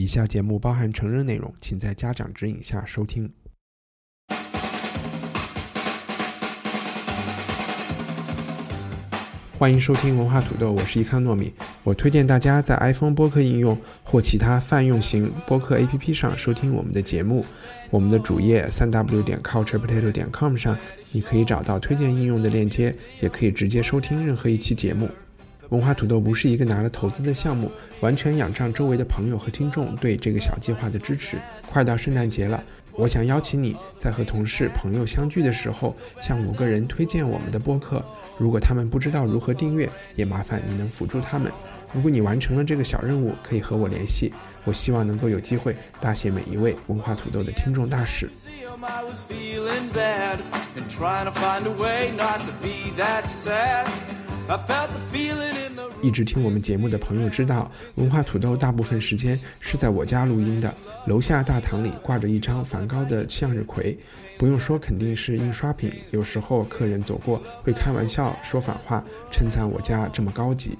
以下节目包含成人内容，请在家长指引下收听。欢迎收听文化土豆，我是伊康糯米。我推荐大家在 iPhone 播客应用或其他泛用型播客 APP 上收听我们的节目。我们的主页三 w 点 culturepotato 点 com 上，你可以找到推荐应用的链接，也可以直接收听任何一期节目。文化土豆不是一个拿了投资的项目，完全仰仗周围的朋友和听众对这个小计划的支持。快到圣诞节了，我想邀请你在和同事、朋友相聚的时候，向五个人推荐我们的播客。如果他们不知道如何订阅，也麻烦你能辅助他们。如果你完成了这个小任务，可以和我联系。我希望能够有机会大谢每一位文化土豆的听众大使。一直听我们节目的朋友知道，文化土豆大部分时间是在我家录音的。楼下大堂里挂着一张梵高的向日葵，不用说，肯定是印刷品。有时候客人走过会开玩笑说反话，称赞我家这么高级。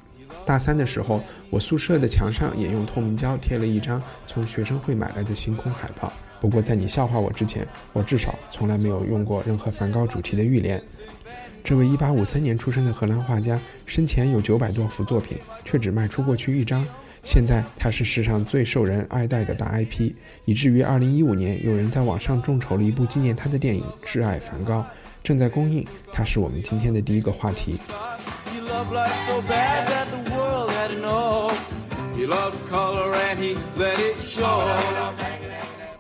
大三的时候，我宿舍的墙上也用透明胶贴了一张从学生会买来的星空海报。不过在你笑话我之前，我至少从来没有用过任何梵高主题的浴帘。这位1853年出生的荷兰画家，生前有900多幅作品，却只卖出过去一张。现在他是世上最受人爱戴的大 IP，以至于2015年有人在网上众筹了一部纪念他的电影《挚爱梵高》，正在公映。他是我们今天的第一个话题。you love color and he let it show.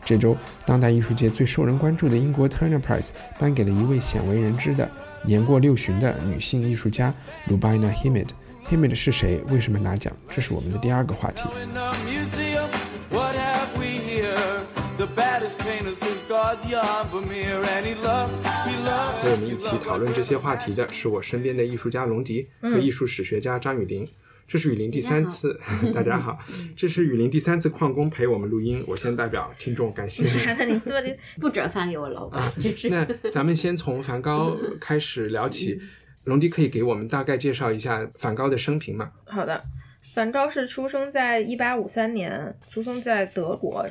这周，当代艺术界最受人关注的英国 Turner Prize 颁给了一位鲜为人知的、年过六旬的女性艺术家 Rubina Himid。Himid 是谁？为什么拿奖？这是我们的第二个话题。和我们一起讨论这些话题的是我身边的艺术家龙迪和艺术史学家张雨林。这是雨林第三次，大家好，这是雨林第三次旷工陪我们录音。我先代表听众感谢。那你多的不转发给我老板，这是那咱们先从梵高 开始聊起，龙迪可以给我们大概介绍一下梵高的生平吗？好的，梵高是出生在一八五三年，出生在德国，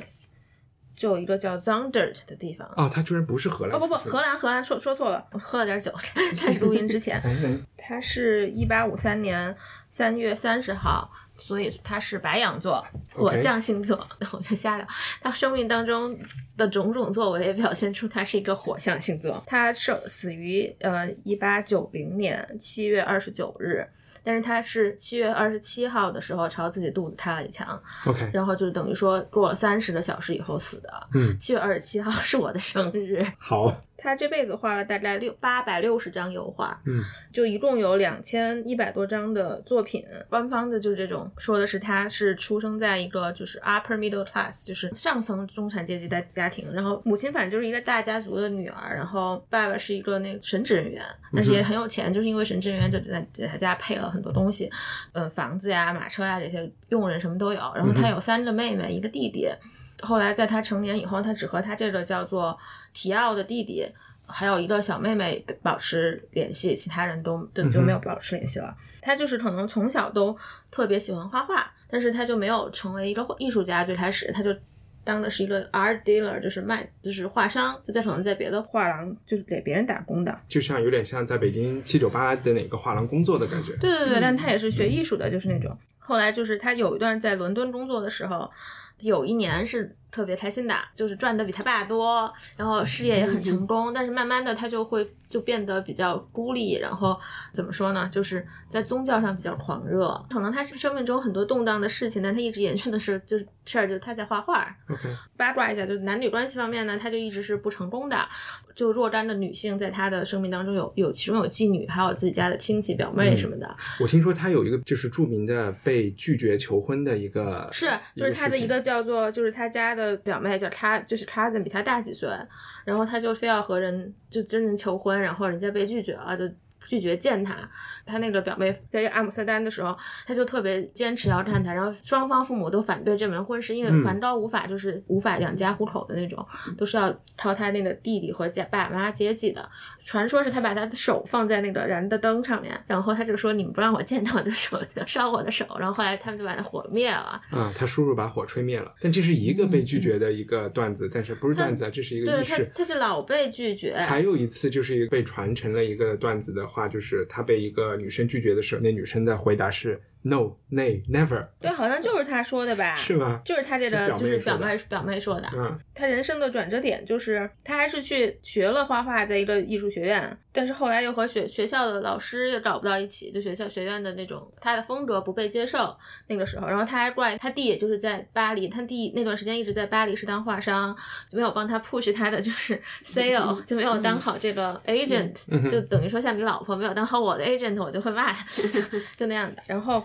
就有一个叫 Zondert 的地方。哦，他居然不是荷兰，哦不不，荷兰荷兰说说错了，我喝了点酒。开始录音之前，嗯他是一八五三年三月三十号，所以他是白羊座，火象星座。我就瞎聊，他生命当中的种种作为表现出他是一个火象星座。他生死于呃一八九零年七月二十九日。但是他是七月二十七号的时候朝自己肚子开了一枪，OK，然后就等于说过了三十个小时以后死的。嗯，七月二十七号是我的生日。好，他这辈子画了大概六八百六十张油画，嗯，就一共有两千一百多张的作品。官方的就是这种说的是他是出生在一个就是 upper middle class，就是上层中产阶级的家庭，然后母亲反正就是一个大家族的女儿，然后爸爸是一个那个神职人员，但是也很有钱，就是因为神职人员就在给他家配了很多东西，呃，房子呀、马车呀这些佣人什么都有。然后他有三个妹妹，一个弟弟。后来在他成年以后，他只和他这个叫做提奥的弟弟，还有一个小妹妹保持联系，其他人都对就没有保持联系了。他就是可能从小都特别喜欢画画，但是他就没有成为一个艺术家。最开始他就当的是一个 art dealer，就是卖就是画商，就在可能在别的画廊就是给别人打工的。就像有点像在北京七九八的哪个画廊工作的感觉。对对对，但他也是学艺术的，就是那种。后来就是他有一段在伦敦工作的时候，有一年是特别开心的，就是赚的比他爸多，然后事业也很成功。但是慢慢的，他就会就变得比较孤立，然后怎么说呢？就是在宗教上比较狂热。可能他是生命中很多动荡的事情，但他一直延续的是就是事儿，就是他在画画。八卦一下，就是男女关系方面呢，他就一直是不成功的。就若干的女性在他的生命当中有有，其中有妓女，还有自己家的亲戚表妹什么的。我听说他有一个就是著名的被拒绝求婚的一个，是，就是他的一个叫做，就是他家的表妹叫他，就是 cousin 比他大几岁，然后他就非要和人就真人求婚，然后人家被拒绝了，就拒绝见他。他那个表妹在阿姆斯特丹的时候，他就特别坚持要见他，然后双方父母都反对这门婚事，因为嗯梵高无法就是无法养家糊口的那种，都是要靠他那个弟弟和家爸爸妈妈接济的。传说是他把他的手放在那个燃的灯上面，然后他就说你们不让我见到我的手，就烧我的手，然后后来他们就把那火灭了。啊，他叔叔把火吹灭了，但这是一个被拒绝的一个段子，但是不是段子啊，这是一个对他。，他是老被拒绝。还有一次就是一个被传承了一个段子的话，就是他被一个女生拒绝的时候，那女生的回答是 no, nay, never，对，好像就是他说的吧？是吗？就是他这个，就是表妹表妹说的。嗯，他人生的转折点就是他还是去学了画画，在一个艺术学院，但是后来又和学学校的老师又找不到一起，就学校学院的那种他的风格不被接受。那个时候，然后他还怪他弟，也就是在巴黎，他弟那段时间一直在巴黎是当画商，就没有帮他 push 他的就是 sale，就没有当好这个 agent，就等于说像你老婆没有当好我的 agent，我就会骂，就 就那样的。然后，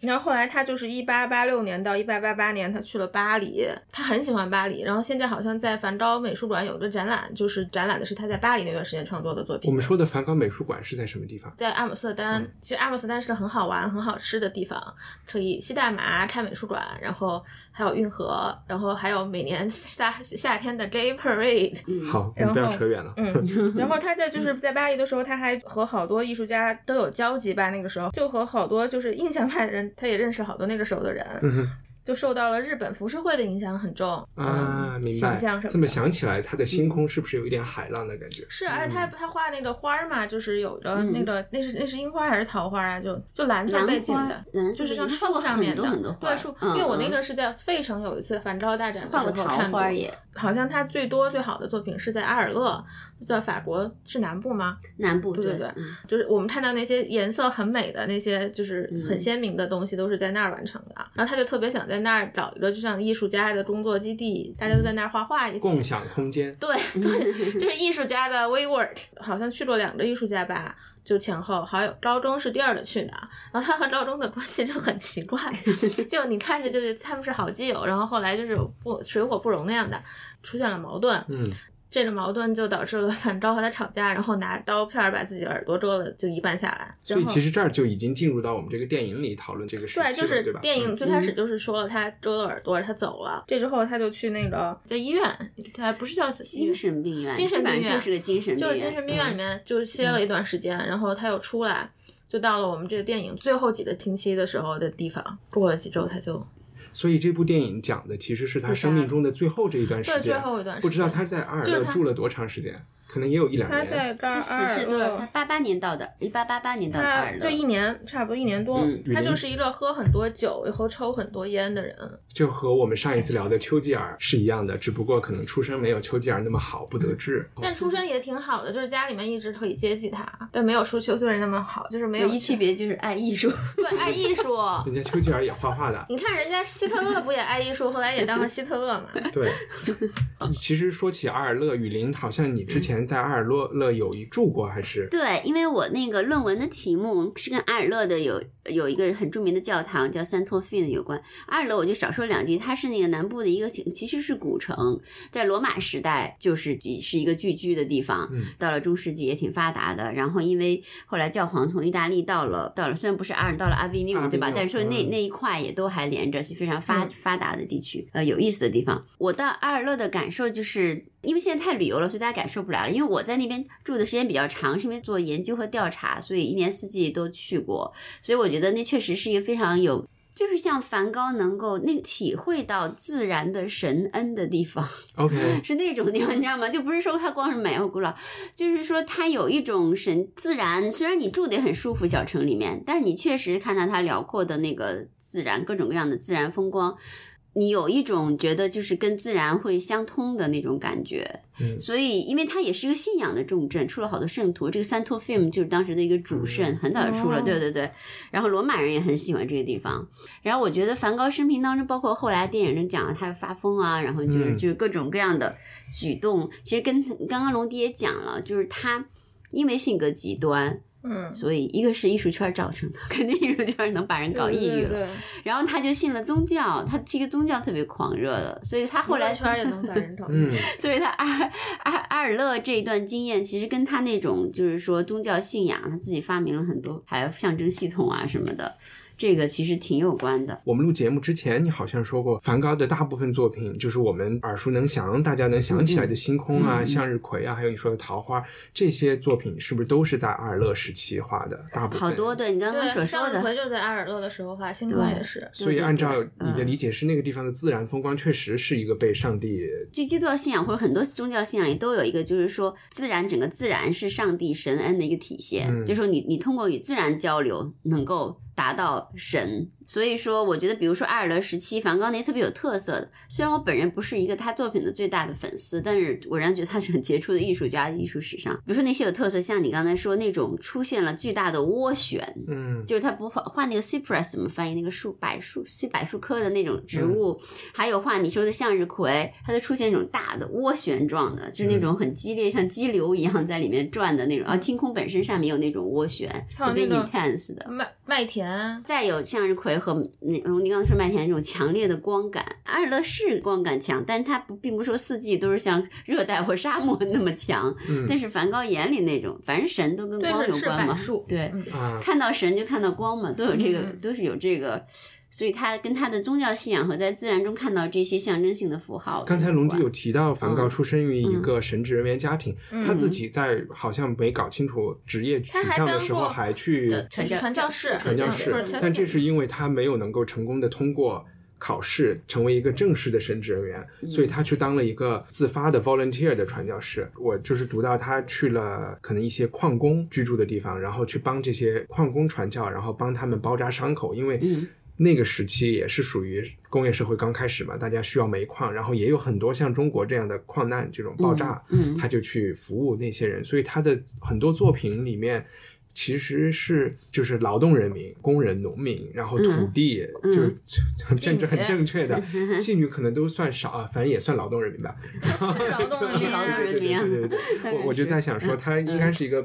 然后后来他就是一八八六年到一八八八年，他去了巴黎，他很喜欢巴黎。然后现在好像在梵高美术馆有一个展览，就是展览的是他在巴黎那段时间创作的作品。我们说的梵高美术馆是在什么地方？在阿姆斯特丹，嗯其实阿姆斯特丹是个很好玩、很好吃的地方，可以吸大麻、开美术馆，然后还有运河，然后还有每年 夏夏天的 Gay Parade。好，我然们不要后扯远了。嗯，然后他在就是在巴黎的时候，他还和好多艺术家都有交集吧。那个时候就和好多就是印象派的人，他也认识好多那个时候的人，就受到了日本浮世绘的影响很重啊，嗯明白形象什。么这么。想起来，他的星空是不是有一点海浪的感觉？是，而且他他画那个花儿嘛，就是有着那嗯个、那是那是樱花还是桃花啊？就就蓝色兰背景的，就是像树上面的，对树。嗯因为我那嗯个是在费城有一次梵高大展的画过桃时候看过花也，好像他最多最好的作品是在阿尔勒，在法国是南部吗？南部对对对嗯就是我们看到那些颜色很美的那些，就是很嗯鲜明的东西，都是在那儿完成的。然后他就特别想在那儿找一个就像艺术家的工作基地，大家都在那儿画画一起。共享空间。对，就是艺术家的 WeWork，好像去过两个艺术家吧。就前后，好有高中是第二个去的，然后他和高中的关系就很奇怪，就你看着就是他们是好基友，然后后来就是不水火不容那样的，出现了矛盾，嗯，这个矛盾就导致了 梵高和他吵架，然后拿刀片儿把自己耳朵割了，就一半下来。所以其实这儿就已经进入到我们这个电影里讨论这个事情对，就是？电影嗯最开始就是说了他割了耳朵，他走了。这之后他就去那个在医院，他不是叫精神病院，精神病院就是个精神病院，就是精神病院里面就歇了一段时间，然后他又出来，就到了我们这个电影最后几个星期的时候的地方。过了几周，他就所以这部电影讲的其实是他生命中的最后这一段时间，对最后一段时间不知道他在阿尔勒住了多长时间，可能也有一两年。他死是多？他八八年到的，一八八八年到的阿他，就一年，差不多一年多嗯。他就是一个喝很多酒，以后抽很多烟的人。就和我们上一次聊的丘吉尔是一样的，只不过可能出身没有丘吉尔那么好，不得志。但出身也挺好的，就是家里面一直可以接济他，但没有出丘吉尔那么好，就是没有唯一区别就是爱艺术。对爱艺术。人家丘吉尔也画画的，你看人家希特勒不也爱艺术，后来也当了希特勒嘛？对。其实说起阿尔勒雨林，好像你之前在阿尔勒勒有一住过，还是？对，因为我那个论文的题目是跟阿尔勒的有有一个很著名的教堂叫三托费的有关。阿尔勒我就少说两句，它是那个南部的一个其实是古城，在罗马时代就是是一个聚居的地方，嗯到了中世纪也挺发达的。然后因为后来教皇从意大利到了到了，虽然不是阿尔，到了阿维尼阿维翁对吧？但是说那嗯那一块也都还连着，是非常发嗯发达的地区，呃，有意思的地方。我到阿尔勒的感受就是，因为现在太旅游了，所以大家感受不来了。因为我在那边住的时间比较长，是因为做研究和调查，所以一年四季都去过。所以我觉得那确实是一个非常有，就是像梵高能够那体会到自然的神恩的地方。OK，是那种地方，你知道吗？就不是说它光是美或古老，就是说它有一种神自然。虽然你住的也很舒服，小城里面，但是你确实看到它辽阔的那个自然，各种各样的自然风光。你有一种觉得就是跟自然会相通的那种感觉，嗯所以因为它也是一个信仰的重镇，出了好多圣徒。这个三托 film 就是当时的一个主圣，很早就出了，哦对对对。然后罗马人也很喜欢这个地方。然后我觉得梵高生平当中，包括后来电影中讲了他发疯啊，然后就是、嗯就是各种各样的举动，其实跟刚刚龙迪也讲了，就是他因为性格极端，嗯，所以一个是艺术圈造成的，肯定艺术圈能把人搞抑郁了。对。对对然后他就信了宗教，他这个宗教特别狂热的，所以他后来圈也能把人搞抑郁。嗯，所以他阿尔阿阿尔勒这一段经验，其实跟他那种就是说宗教信仰，他自己发明了很多，还有象征系统啊什么的，这个其实挺有关的。我们录节目之前，你好像说过，梵高的大部分作品就是我们耳熟能详、大家能想起来的《星空》啊、向日葵》啊，还有你说的《桃花》这些作品，是不是都是在阿尔勒时期画的？大部分好多对你刚刚所，说的，向日葵就是在阿尔勒的时候画，星空对也是。所以按照你的理解，是那个地方的自然风光确实是一个被上帝就基督教信仰或者很多宗教信仰里都有一个，就是说自然整个自然是上帝神恩的一个体现，嗯就是说你你通过与自然交流能够达到神。所以说，我觉得比如说阿尔德时期，梵高那些特别有特色的，虽然我本人不是一个他作品的最大的粉丝，但是我仍然觉得他是很杰出的艺术家，艺术史上，比如说那些有特色，像你刚才说那种出现了巨大的涡旋，嗯就是他不画画那个 cypress 怎么翻译那个树柏树是柏树科的那种植物，还有画你说的向日葵，它就出现那种大的涡旋状的，就是那种很激烈，像激流一样在里面转的那种。啊，天空本身上面有那种涡旋，特别 intense 的。麦麦田，再有向日葵和那种你刚刚说麦田那种强烈的光感，阿尔勒是光感强，但是它不并不说四季都是像热带或沙漠那么强。嗯但是梵高眼里那种，反正神都跟光有关嘛对，看到神就看到光嘛，都有这个，嗯都是有这个，所以他跟他的宗教信仰和在自然中看到这些象征性的符号。刚才龙迪有提到，梵高嗯出生于一个神职人员家庭，嗯他自己在好像没搞清楚职业取向的时候，还去传教传教士，传教士，但这是因为他没有能够成功的通过考试成为一个正式的神职人员，嗯所以他去当了一个自发的 volunteer 的传教士。我就是读到他去了可能一些矿工居住的地方，然后去帮这些矿工传教，然后帮他们包扎伤口，因为嗯那个时期也是属于工业社会刚开始嘛，大家需要煤矿，然后也有很多像中国这样的矿难这种爆炸，嗯嗯他就去服务那些人，所以他的很多作品里面。其实是就是劳动人民、工人、农民，然后土地，嗯就是很政治很正确的，妓女可能都算少啊，反正也算劳动人民吧。是劳动人民是劳动人民啊对对对对当然我我就在想说，嗯他应该是一个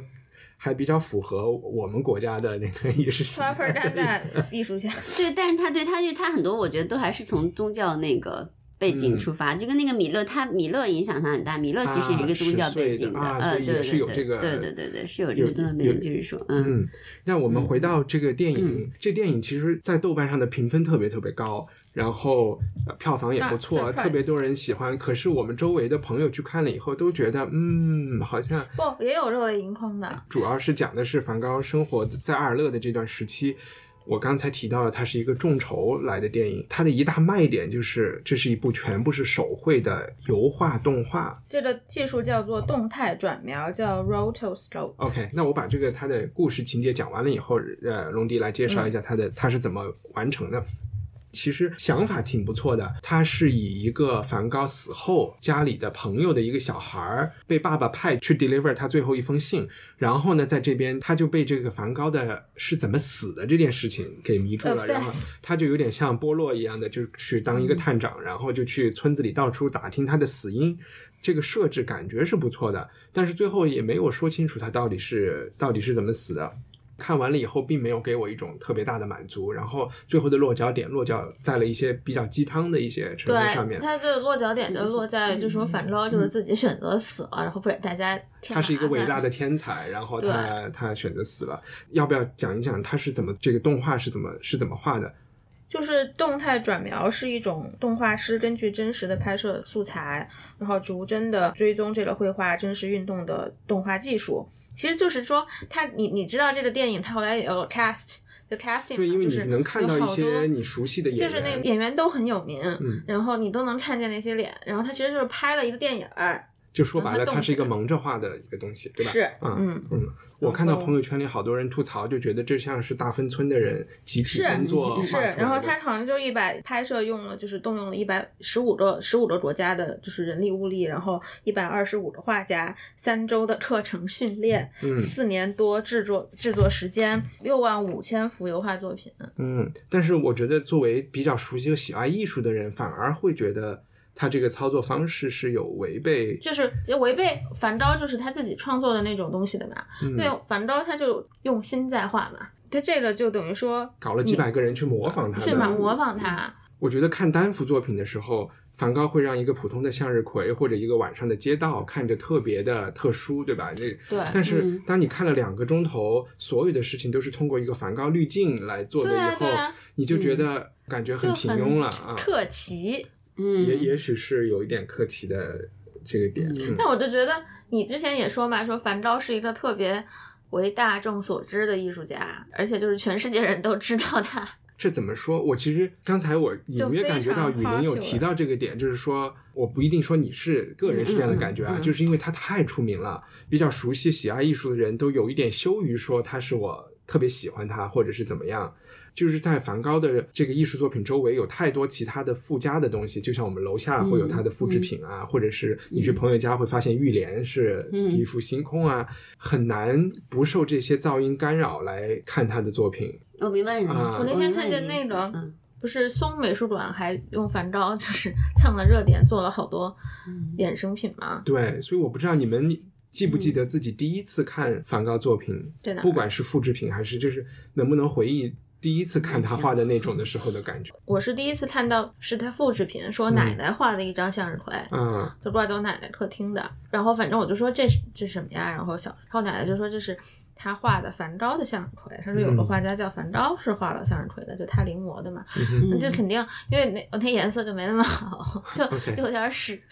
还比较符合我们国家的那个意识形态 proper 担待艺术家，对，但是他对他就他很多，我觉得都还是从宗教那个。背景嗯出发，就跟那个米勒，他米勒影响他很大。米勒其实也是一个宗教背景的，啊的啊呃，所以也对对对是有这个对对对对，是有这个宗教背景，就是说，嗯嗯，那我们回到这个电影，嗯这电影其实，在豆瓣上的评分特别特别高，然后、呃票房也不错，特别多人喜欢。可是我们周围的朋友去看了以后，都觉得，嗯，好像不也有热泪盈眶的，主要是讲的是梵高生活在阿尔勒的这段时期。我刚才提到了，它是一个众筹来的电影，它的一大卖点就是这是一部全部是手绘的油画动画。这个技术叫做动态转描，叫 rotoscope。OK，那我把这个它的故事情节讲完了以后，呃，龙迪来介绍一下它的它是怎么完成的。其实想法挺不错的，他是以一个梵高死后家里的朋友的一个小孩儿被爸爸派去 deliver 他最后一封信，然后呢，在这边他就被这个梵高的是怎么死的这件事情给迷住了，然后他就有点像波洛一样的，就去当一个探长，然后就去村子里到处打听他的死因。这个设置感觉是不错的，但是最后也没有说清楚他到底是到底是怎么死的。看完了以后，并没有给我一种特别大的满足，然后最后的落脚点落脚在了一些比较鸡汤的一些成分上，面。它这个落脚点就落在，就是说反高就是自己选择死了，然后不给大家他是一个伟大的天才，然后 他他选择死了。要不要讲一讲他是怎么这个动画是怎么是怎么画的？就是动态转描是一种动画师根据真实的拍摄素材，然后逐帧的追踪这个绘画真实运动的动画技术。其实就是说，他你你知道这个电影，他后来也有 cast 就 casting，对，因为你就是能看到好多些你熟悉的演员，就是那个演员都很有名，嗯然后你都能看见那些脸，然后他其实就是拍了一个电影儿，就说白了，它是一个蒙着画的一个东西，对吧？是嗯嗯嗯，我看到朋友圈里好多人吐槽，就觉得这像是大芬村的人集体工作是，画出来的然后他好像就一百拍摄用了，就是动用了一百十五个十五个国家的，就是人力物力，然后一百二十五个画家，三周的课程训练，嗯四年多制作制作时间，六万五千幅油画作品。嗯，但是我觉得作为比较熟悉和喜爱艺术的人，反而会觉得他这个操作方式是有违背，就是就违背梵高就是他自己创作的那种东西的嘛，因为嗯，梵高他就用心在画嘛，他这个就等于说搞了几百个人去模仿他，去嘛模仿他，我觉得看单幅作品的时候，梵高会让一个普通的向日葵或者一个晚上的街道看着特别的特殊，对吧？这对但是嗯当你看了两个钟头，所有的事情都是通过一个梵高滤镜来做的以后，啊啊你就觉得感觉很平庸了啊。特奇。嗯，也也许是有一点客气的这个点。嗯但我就觉得你之前也说嘛，说梵高是一个特别为大众所知的艺术家，而且就是全世界人都知道他。这怎么说？我其实刚才我隐约感觉到雨林有提到这个点，就是说我不一定说你是个人是这样的感觉啊，嗯嗯嗯就是因为他太出名了，比较熟悉喜爱艺术的人都有一点羞于说他是我特别喜欢他，或者是怎么样。就是在梵高的这个艺术作品周围有太多其他的附加的东西，就像我们楼下会有他的复制品啊，或者是你去朋友家会发现浴帘是嗯一幅星空啊，很难不受这些噪音干扰来看他的作品。我明白你的意啊思。我那天看见那个嗯不是松美术馆还用梵高就是 蹭了热点，做了好多嗯衍生品嘛？对，所以我不知道你们记不记得自己第一次看梵高作品，不管是复制品还是就是能不能回忆第一次看他画的那种的时候的感觉。我是第一次看到是他复制品，是我奶奶画的一张向日葵。嗯就挂在我奶奶客厅的，然后反正我就说这是这是什么呀？然后小，然后奶奶就说这是他画的梵高的向日葵，他说有个嗯画家叫梵高是画了向日葵的，就他临摹的嘛，就肯定因为那那颜色就没那么好，就有点屎。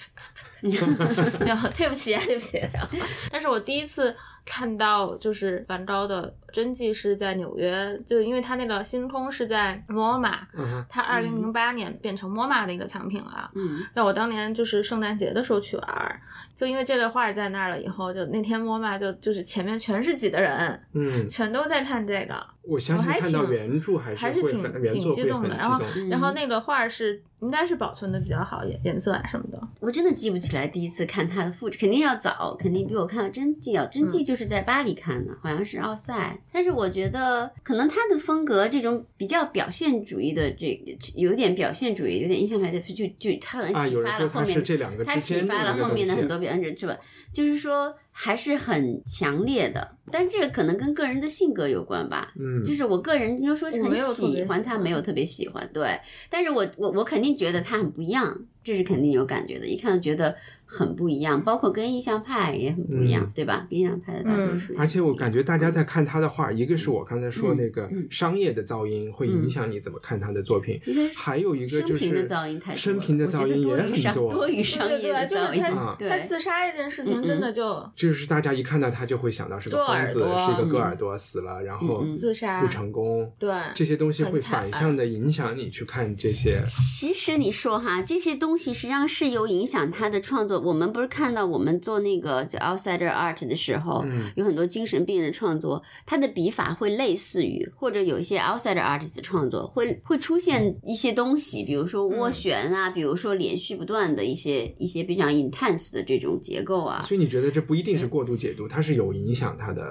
然后对不起啊，对不起。然后，但是我第一次看到就是梵高的真迹是在纽约，就因为他那个星空是在 MoMA，嗯他二零零八年变成 MoMA 的一个藏品了。嗯那我当年就是圣诞节的时候去玩儿，就因为这个画儿在那儿了以后，就那天 MoMA，就就是前面全是挤的人，嗯，全都在看这个，我相信我还看到挺原著还会还是挺挺激动的。然后动。然后那个画儿是应该是保存的比较好，颜颜色啊什么的。我真的记不起来第一次看他的复制，肯定要早，肯定比我看到真迹要真迹就是在巴黎看的，好像是奥赛。但是我觉得可能他的风格这种比较表现主义的这个，有点表现主义，有点印象派的，就就他可能啊，启发了后面的是这两个他启发了后面的很多表现者，是吧？就是说还是很强烈的，但这个可能跟个人的性格有关吧。嗯，就是我个人，你就说很喜欢他，没有特别喜欢，对。但是我我我肯定觉得他很不一样，这是肯定有感觉的，一看就觉得很不一样，包括跟印象派也很不一样，嗯对吧？跟印象派的大多数而且我感觉大家在看他的画，一个是我刚才说嗯那个嗯商业的噪音会影响你怎么看他的作品，还有一个就生平的是噪音太多生平的噪音也很多，多于商对对对，就业的噪音，是他。自杀这件事情真的就就是大家一看到他就会想到是个疯子，是一个戈嗯尔多死了，然后自杀不成功，对这些东西会反向的影响你去看这些。其实你说哈，这些东西实际上是有影响他的创作。我们不是看到我们做那个就 outsider art 的时候，嗯。有很多精神病人创作，他的笔法会类似于，或者有一些 outsider artist 的创作会会出现一些东西，比如说嗯。涡旋啊，比如说连续不断的一些一些非常 intense 的这种结构啊。所以你觉得这不一定是过度解读，它是有影响它的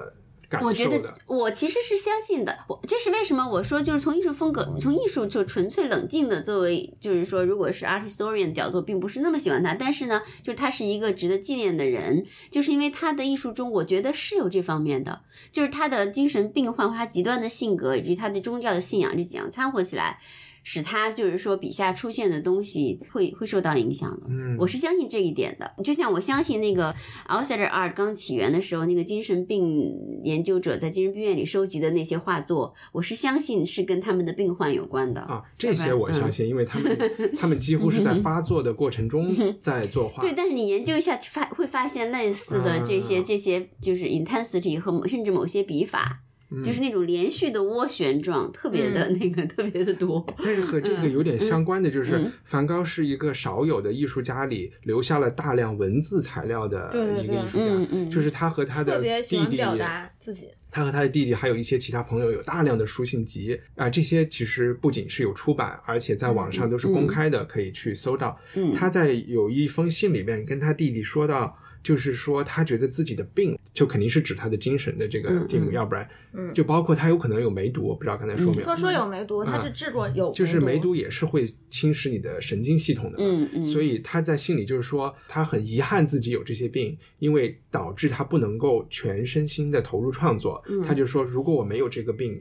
感我觉得。我其实是相信的，我这是为什么我说就是从艺术风格，从艺术就纯粹冷静的作为，就是说如果是 art historian 的角度，并不是那么喜欢他，但是呢，就是他是一个值得纪念的人，就是因为他的艺术中，我觉得是有这方面的，就是他的精神病患或他极端的性格以及他对宗教的信仰这几样掺和起来。使他就是说笔下出现的东西会会受到影响的，嗯我是相信这一点的。就像我相信那个 outsider art 刚起源的时候，那个精神病研究者在精神病院里收集的那些画作，我是相信是跟他们的病患有关的。啊，这些我相信，因为他们 他们几乎是在发作的过程中在作画。对，但是你研究一下，发会发现类似的这些、嗯这些就是 intensity 和某甚至某些笔法，就是那种连续的涡旋状，特别的那个、特别的多。但是和这个有点相关的，就是嗯梵高是一个少有的艺术家里留下了大量文字材料的一个艺术家，嗯嗯就是他和他的弟弟，欢表达自己。他和他的弟弟还有一些其他朋友有大量的书信集啊、这些其实不仅是有出版，而且在网上都是公开的，可以去搜到。嗯他在有一封信里面跟他弟弟说到。就是说，他觉得自己的病，就肯定是指他的精神的这个嗯病，嗯要不然，嗯。就包括他有可能有梅毒，我不知道刚才说没有，说说有梅毒，他啊是治过有就是梅梅毒也是会侵蚀你的神经系统的，嗯嗯，所以他在信里就是说，他很遗憾自己有这些病，因为导致他不能够全身心的投入创作。嗯。他就说，如果我没有这个病，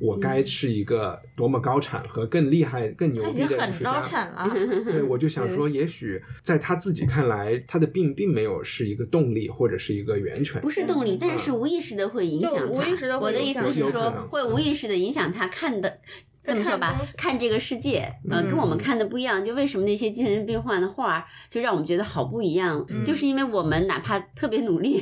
我该是一个多么高产和更厉害、更牛他已逼经很高的艺术家。产了。对，我就想说，也许在他自己看来，他的病并没有是一个动力或者是一个源泉。不是动力，但是无意识的会影响他。无意识的我的意思是说会无意识的影响他看的。这么说吧看这个世界，呃，嗯跟我们看的不一样。就为什么那些精神病患的画，就让我们觉得好不一样，嗯就是因为我们哪怕特别努力，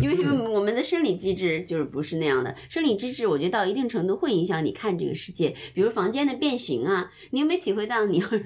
因为因为我们的生理机制就是不是那样的。生理机制，我觉得到一定程度会影响你看这个世界。比如房间的变形啊，你有没有体会到？你要是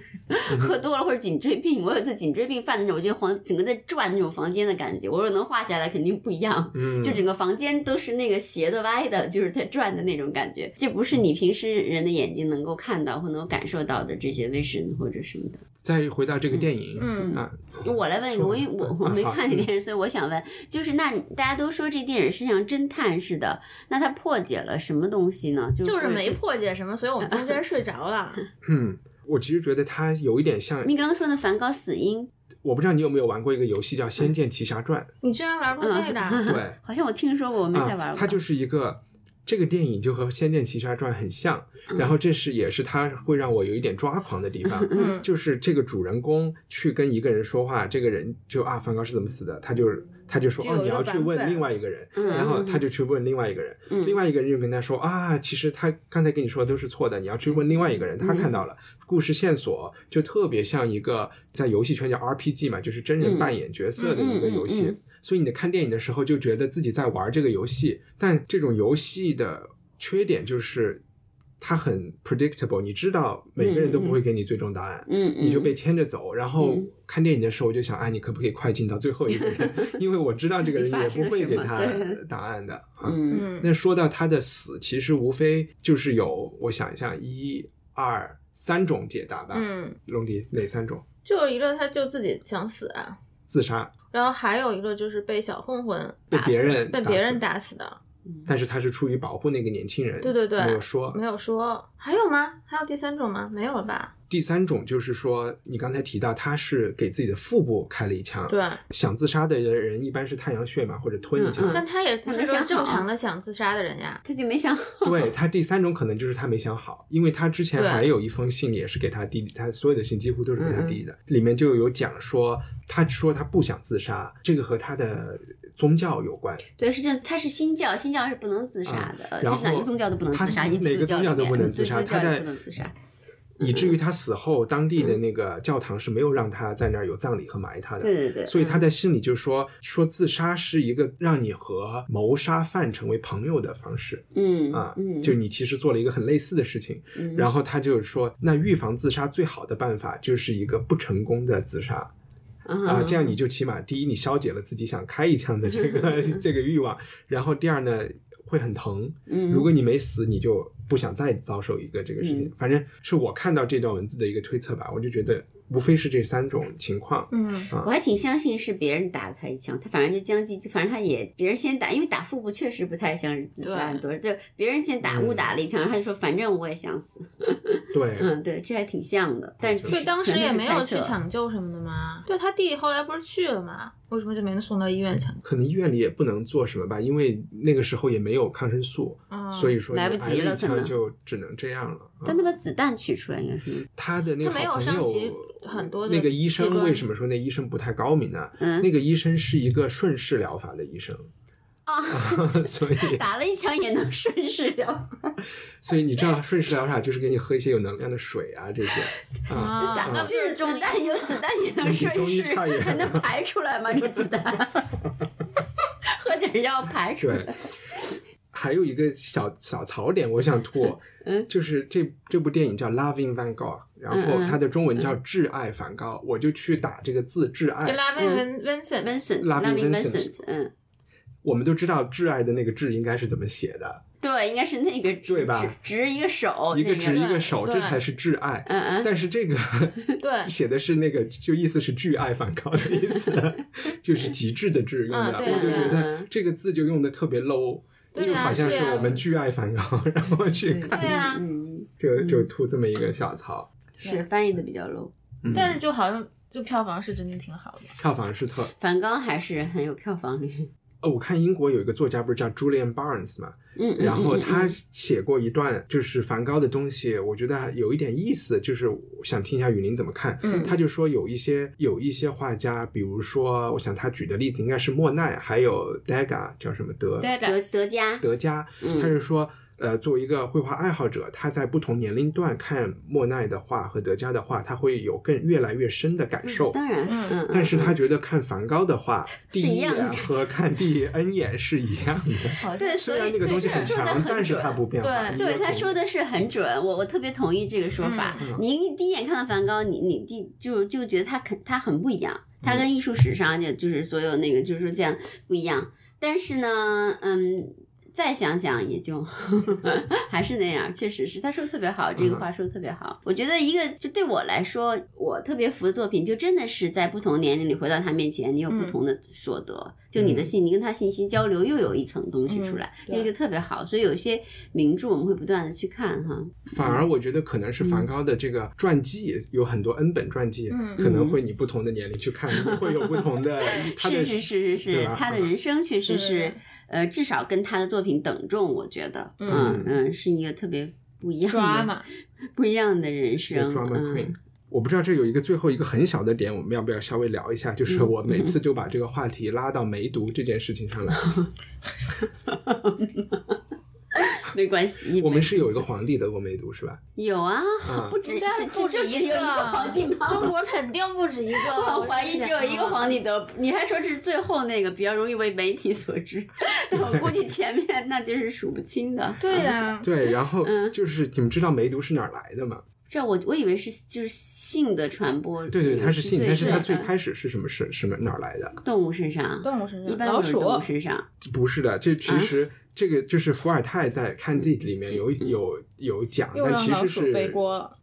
喝多了或者颈椎病，我有一次颈椎病犯的时候，我觉得房整个在转那种房间的感觉。我说能画下来肯定不一样。嗯，就整个房间都是那个斜的、歪的，就是在转的那种感觉，这不是你平时人的眼睛能够看到或能够感受到的这些 vision 或者什么的。再回到这个电影，嗯啊，我来问一个，我因为我 我没看这电视，所以我想问，就是那大家都说这电影是像侦探似的，那它破解了什么东西呢？就就是没破解什么，所以我们中间睡着了。嗯，我其实觉得它有一点像，你刚刚说的梵高死因，我不知道你有没有玩过一个游戏叫《仙剑奇侠传》。你居然玩过这个？嗯对，好像我听说过，我没太玩啊，过。它就是一个这个电影就和《仙剑奇侠传》很像，嗯。然后这是也是它会让我有一点抓狂的地方，嗯就是这个主人公去跟一个人说话，这个人就啊梵高是怎么死的，他就他就说哦你要去问另外一个人，嗯。然后他就去问另外一个人，嗯。另外一个人就跟他说啊其实他刚才跟你说的都是错的，你要去问另外一个人，他嗯。看到了。故事线索就特别像一个在游戏圈叫 RPG 嘛，就是真人扮演角色的一个游戏。所以你在看电影的时候就觉得自己在玩这个游戏，但这种游戏的缺点就是它很 predictable，你知道每个人都不会给你最终答案，嗯嗯，你就被牵着走。然后嗯。看电影的时候，我就想，哎，你可不可以快进到最后一个人？因为我知道这个人也不会给他答案的。嗯。那说到他的死，其实无非就是有，我想一下，一、二、三种解答吧。嗯，龙迪哪三种？就一个他就自己想死啊，自杀，然后还有一个就是被小混混打死，被别人被别人打死的。但是他是出于保护那个年轻人，对对对，没有说。没有说。还有吗？还有第三种吗？没有了吧？第三种就是说，你刚才提到他是给自己的腹部开了一枪，对，想自杀的人一般是太阳穴嘛，或者吞一枪。嗯嗯但他也不是个他没想好正常的想自杀的人呀。他就没想好。对他第三种可能就是他没想好，因为他之前还有一封信也是给他弟弟，他所有的信几乎都是给他弟弟的，嗯里面就有讲说，他说他不想自杀，这个和他的宗教有关。对，是这样，他是新教，新教是不能自杀的，呃然后就哪个宗教都不能自杀，他你基督哪个宗教都不能自杀他在不能自杀。以至于他死后，当地的那个教堂是没有让他在那儿有葬礼和埋他的。对对对，所以他在信里就说说自杀是一个让你和谋杀犯成为朋友的方式嗯啊，嗯，就你其实做了一个很类似的事情。嗯。然后他就说，那预防自杀最好的办法就是一个不成功的自杀啊，这样你就起码。第一你消解了自己想开一枪的这个 这个欲望，然后第二呢会很疼，嗯。如果你没死，你就不想再遭受一个这个事情嗯。反正是我看到这段文字的一个推测吧，我就觉得无非是这三种情况。嗯，我还挺相信是别人打了他一枪，他反正就将计，就反正他也别人先打，因为打腹部确实不太像是自杀很多人，就别人先打嗯误打了一枪，然后他就说反正我也想死，对，嗯，对，这还挺像的，但是所以当时也没有去抢救什么的吗？对他弟弟后来不是去了吗？为什么就没能送到医院抢救？可能医院里也不能做什么吧，因为那个时候也没有抗生素，嗯所以说来不及了可能就只能这样了。啊但他把子弹取出来应该是，他的那个没有好朋友伤及很多的那个医生为什么说那医生不太高明呢？嗯。那个医生是一个顺势疗法的医生，啊，所以。打了一枪也能顺势疗法，所以你知道顺势疗法就是给你喝一些有能量的水啊这些。啊。就是自己子弹有子弹也能顺势，还能排出来吗？这子弹，喝点药排出对。来。，还有一个小小槽点，我想吐，嗯。就是这这部电影叫《Loving Van Gogh》，然后它的中文叫《挚爱梵高》，我就去打这个字“挚就爱拉维文 Vincent，Vincent Loving Loving Vincent Vincent，嗯，”，我们都知道“挚爱”的那个“挚”应该是怎么写的，对，应该是那个对吧直直一个手，一个那直一个手，这才是挚爱。嗯嗯，但是这个对。写的是那个，就意思是巨爱梵高的意思，就是极致的致用的。我就觉嗯得嗯。这个字就用的特别 low，就好像是啊我们巨爱梵高，然后去看，对啊嗯，就就吐这么一个小槽。是翻译的比较 low。嗯但是就好像就票房是真的挺好的。票房是特梵高还是很有票房率。哦，我看英国有一个作家不是叫 Julian Barnes 嘛，嗯，嗯然后嗯他嗯写过一段就是梵高的东西，我觉得有一点意思，就是想听一下雨林怎么看。嗯他就说有一些有一些画家，比如说，我想他举的例子应该是莫奈，还有 Degas 叫什么德对德德加，德加，嗯他是说。呃，作为一个绘画爱好者，他在不同年龄段看莫奈的画和德加的画，他会有更越来越深的感受。当然，嗯嗯，但是他嗯觉得看梵高的画，第一是一样的眼和看第 N 眼是一样的。对，虽然那个东西很强，但是准它不变化。对对他说的是很准，我我特别同意这个说法。嗯你你第一眼看到梵高，你你第就就觉得他肯他很不一样，他嗯跟艺术史上就就是所有那个就是说这样不一样。但是呢，嗯。再想想也就 还是那样，确实是他说的特别好，这个嗯。话说的特别好。我觉得一个就对我来说，我特别服的作品，就真的是在不同年龄里回到他面前，你有不嗯。同的所得，就你的信，你跟他信息交流又有一层东西出来，嗯那个就特别好。所以有些名著我们会不断的去看哈。反而我觉得可能是梵高的这个传记有很多 N 本传记，嗯可能会你不同的年龄去看，会有不同的 他的是是是是，是他的人生确实对。是，呃，至少跟他的作品等重，我觉得，嗯嗯嗯，是一个特别不一样的抓嘛，不一样的人是生，drama 嗯 queen。我不知道这有一个最后一个很小的点，我们要不要稍微聊一下？就是嗯我每次就把这个话题拉到梅毒这件事情上来。没关系，我们是有一个皇帝得过梅毒是吧？有啊啊，不止不止一个皇帝吗？中国肯定不止一个。我怀疑只有一个皇帝得，你还说这是最后那个比较容易为媒体所知，但我估计前面那就是数不清的。对呀、对，然后嗯就是你们知道梅毒是哪儿来的吗？这我我以为是就是性的传播，对对，它是性，但是它最嗯开始是什么是什么哪儿来的？动物身上，动物身上，一般老鼠都是动物身上，不是的，这啊其实这个就是伏尔泰在《Candide》里面有有有讲，但其实是。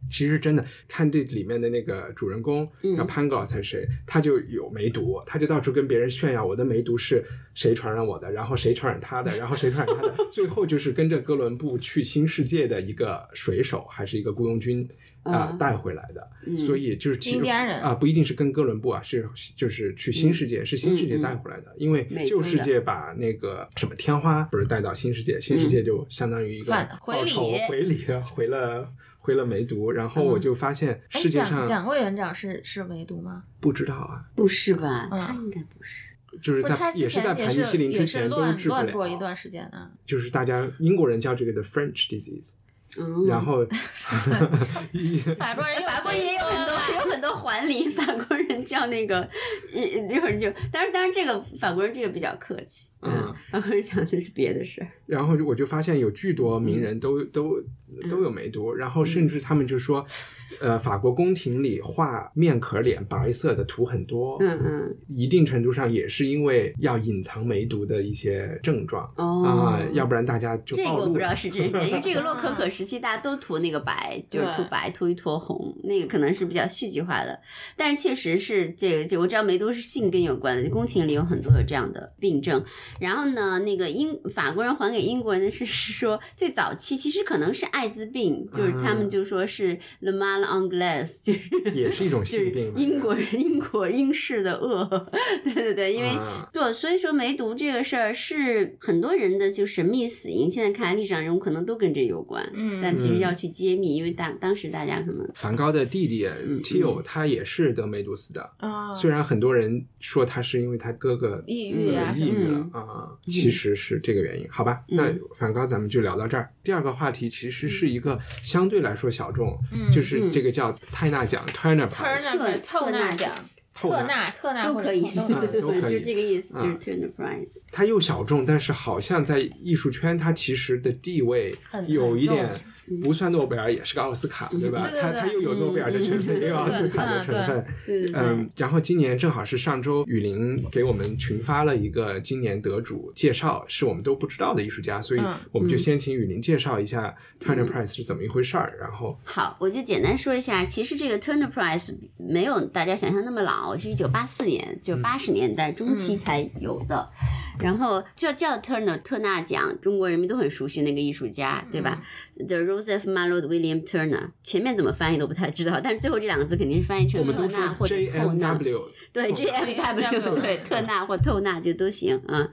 其实真的，《Candide》里面的那个主人公嗯。叫 Pangloss 还是谁，他就有梅毒，他就到处跟别人炫耀我的梅毒是谁传染我的，然后谁传染他的，然后谁传染他的，最后就是跟着哥伦布去新世界的一个水手还是一个雇佣军啊、啊带回来的，嗯所以就是其印第安人啊，不一定是跟哥伦布啊，是就是去新世界，是新世界带回来的，因为旧世界把那个什么天花不是带到新世界，新世界就相当于一个反回报仇礼回礼回了回了梅毒，然后嗯我就发现哎，世界上蒋蒋委员长是是梅毒吗？不知道啊，不是吧？嗯他应该不是。就是在也是在盘尼西林之前都乱治不乱过一了，段时间啊。就是大家英国人叫这个的 French disease，嗯，然后一 法国人法国也有很多有很多还礼，法国人叫那个一一会儿就，但是但是这个法国人这个比较客气，嗯，法国人讲的是别的事儿，然后我就发现有巨多名人都都都有梅毒，然后甚至他们就说，呃，法国宫廷里画面壳脸白色的图很多，嗯嗯，一定程度上也是因为要隐藏梅毒的一些症状哦。啊，要不然大家就这个我不知道是真是假，因为这个洛可可 时期大家都涂那个白，就是涂白涂一坨红，那个可能是比较戏剧化的，但是确实是这个，这我知道梅毒是性根有关的，宫廷里有很多有这样的病症。然后呢，那个英法国人还给英国人的是是说，最早期其实可能是艾滋病，就是他们就说是 le mal anglaise，就是也是一种就是性病嘛英国人英国英式的恶，对对对，因为。啊对，所以说梅毒这个事儿是很多人的就神秘死因，现在看来历史上人物可能都跟这有关，嗯但其实要去揭秘，因为当当时大家可能梵高的弟弟嗯 Tio 他也是得梅毒死的，啊，虽然很多人说他是因为他哥哥抑郁啊抑郁了嗯啊，其实是这个原因。好吧，嗯那梵高咱们就聊到这儿。第二个话题其实是一个相对来说小众，嗯就是这个叫泰纳奖 Turner Prize。Turner 特特纳纳奖，特纳纳特纳都可以，都可以就是这个意思，就是嗯 turn the price。它又小众，但是好像在艺术圈，它其实的地位有一点嗯不算诺贝尔，也是个奥斯卡，对吧？对对对。它它又有诺贝尔的成分，嗯也有奥斯卡的成分。嗯，然后今年正好是上周雨林给我们群发了一个今年得主介绍，是我们都不知道的艺术家，所以嗯我们就先请雨林介绍一下 Turner Prize 是怎么一回事儿，然后好，我就简单说一下，其实这个 Turner Prize 没有大家想象那么老，是一九八四年，就是八十年代中期才有的。然后就叫 Turner 特纳奖，中国人民都很熟悉那个艺术家，对吧、h e Joseph Mallord William Turner，前面怎么翻译都不太知道，但是最后这两个字肯定是翻译成特纳或者透纳。对透纳 JMW 对特纳或透纳就都行嗯，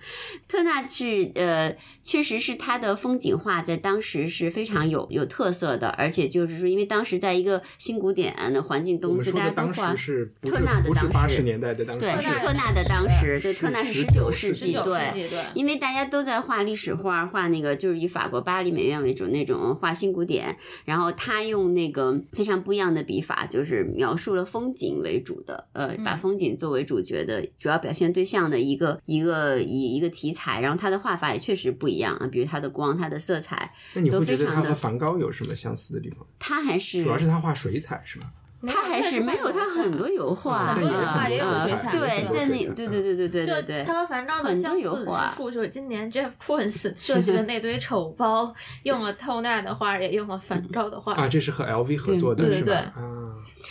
特纳是呃，确实是他的风景画在当时是非常有有特色的，而且就是说，因为当时在一个新古典的环境我中，就们说的当大家都画时是特纳的当不是八十时年代的当时？对，特纳的是特纳的当当时，对，特纳是十19九世纪，世纪19对因为大家都在画历史画，画那个就是以法国巴黎美院为主那种画新古典，然后他用那个非常不一样的笔法，就是描述了风景为主的，呃，把风景作为主角的主要表现对象的一个一个一一个题材，然后他的画法也确实不一样啊，比如他的光、他的色彩，那你都会觉得他和梵高有什么相似的地方？他还是主要是他画水彩是吧？他还是没有，他很多油画，很多油画嗯也有水彩对在那对对对对对就对对，他和梵高的相似之处就是今年 Jeff Koons 设计的 那堆丑包，用了透纳的画，也用了梵高的画。啊，这是和 LV 合作的对对是吧？对啊，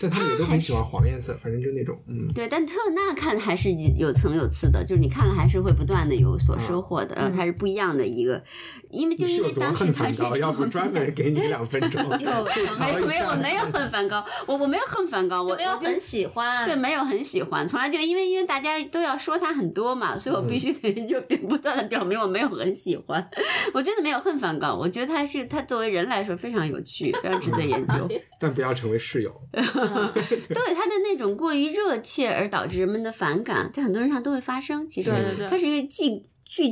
但他们也都很喜欢黄颜色，反正就那种嗯。对，但特纳看还是有层有次的，就是你看了还是会不断的有所收获的，呃，它是不一样的一个，因为就因为当时恨梵高？他是一要不专门给你两分钟 有没有？没有没有恨梵高，我我没有恨梵高，我没有很喜欢，对，没有很喜欢，从来就因为因为大家都要说他很多嘛，所以我必须得就不断的表明我没有很喜欢。我真的没有恨梵高，我觉得他是他作为人来说非常有趣，非常值得研究。但不要成为室友。对他的那种过于热切而导致人们的反感，在很多人上都会发生。其实他是一个既巨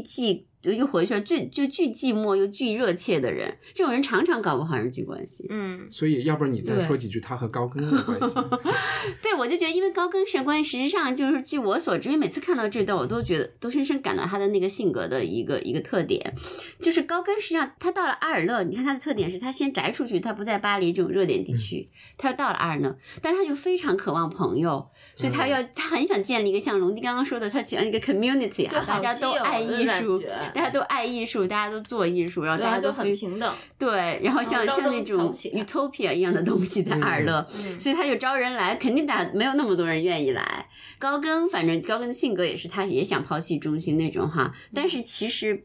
寂，又回去了，巨就巨寂寞又巨热切的人。这种人常常搞不好人际关系。嗯，所以，要不然你再说几句他和高更的关系？对，我就觉得，因为高更是关系，实际上就是据我所知，因为每次看到这段，我都觉得都深深感到他的那个性格的一个一个特点，就是高更实际上他到了阿尔勒，你看他的特点是他先宅出去，他不在巴黎这种热点地区，他到了阿尔勒，但他就非常渴望朋友，所以他要、他很想建立一个像龙迪刚刚说的，他想一个 community 啊，大家都爱艺术觉，大家都爱艺术，大家都做艺术，然后大家都很平等。对，然后像像那种 utopia 一样的东西在阿尔勒，嗯所以他就招人来，肯定打没有那么多人愿意来。高更反正高更的性格也是，他也想抛弃中心那种哈，但是其实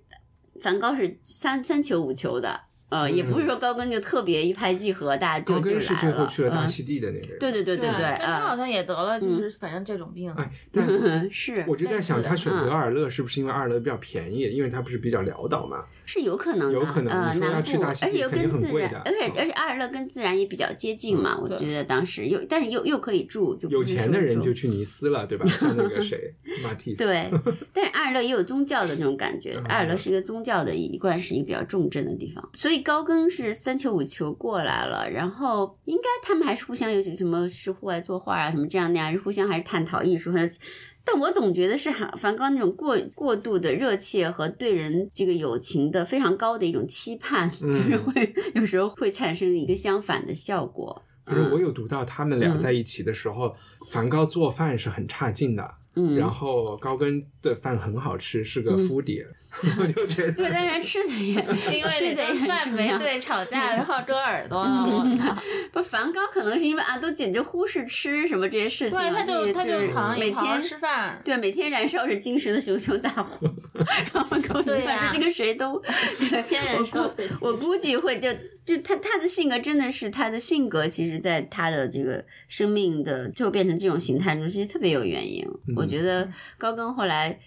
梵高是三三求五求的。呃，也不是说高更就特别一拍即合，大家就高就更是最后来了。嗯去了大溪地的那个人。对对对对对，但他好呃，像也得了，就是反正这种病。哎，但 是我就在想，他选择嗯阿尔勒是不是因为阿尔勒比较便宜？因为他不是比较潦倒嘛？是有可能的，有可能呃，你说要南部，去大溪而且又地肯定跟自然很贵的，而且嗯而且阿尔勒跟自然也比较接近嘛，我对觉得当时又，但是又又可以住，就有钱的人就去尼斯了，对吧？像那个谁，马蒂斯。对，但是阿尔勒也有宗教的那种感觉。嗯阿尔勒是一个宗教的一贯是一个比较重镇的地方，所以高更是三求五求过来了，然后应该他们还是互相有什么是户外作画啊什么这样那样，互相还是探讨艺术。还是但我总觉得是梵梵高那种过过度的热切和对人这个友情的非常高的一种期盼，嗯 就是会有时候会产生一个相反的效果。就是我有读到他们俩在一起的时候，梵高做饭是很差劲的，嗯，然后高更的饭很好吃，是个敷底，我就觉对，得。当然吃的也 是因为那顿饭没对吵架，然后割耳朵了。我操！不，梵高可能是因为啊，都简直忽视吃什么这些事情他就他就就好像每天吃饭。对每天燃烧着精神的熊熊大火，然后跟我对呀反正这个谁都，我烧估我估计会就就他他的性格真的是他的性格，其实在他的这个生命的就变成这种形态中，其实特别有原因。我觉得高更后来。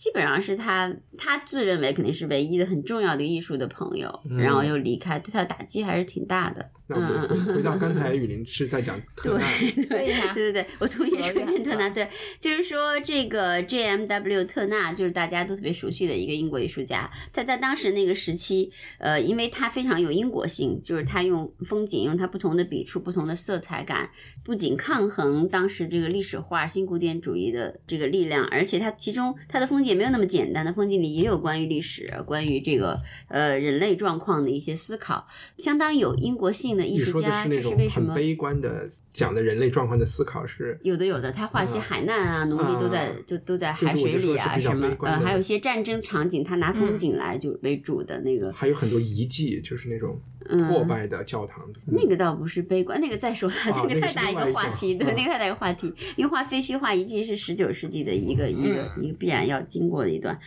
基本上是他，他自认为肯定是唯一的很重要的艺术的朋友，嗯然后又离开，对他的打击还是挺大的。那我们回回到刚才雨林是在讲 特纳，对对对对对，我同意说变特纳，对，就是说这个 J.M.W. 特纳就是大家都特别熟悉的一个英国艺术家，他在当时那个时期，呃，因为他非常有英国性，就是他用风景，用他不同的笔触、不同的色彩感，不仅抗衡当时这个历史化、新古典主义的这个力量，而且他其中他的风景也没有那么简单，的风景里也有关于历史、关于这个呃人类状况的一些思考，相当有英国性的艺你说的术家，这是那种是为什么？很悲观的讲的人类状况的思考是，有的有的，他画一些啊海难啊，奴隶都在啊就都在海水里啊，什么呃，还有一些战争场景，他拿风景来就为主的那个，还有很多遗迹，就是那种嗯破败的教堂。那个倒不是悲观，那个再说那个太大一个话题，对，那个太大一个话题，因为画废墟画遗迹是十九世纪的一个一个嗯一个必然要经过的一段，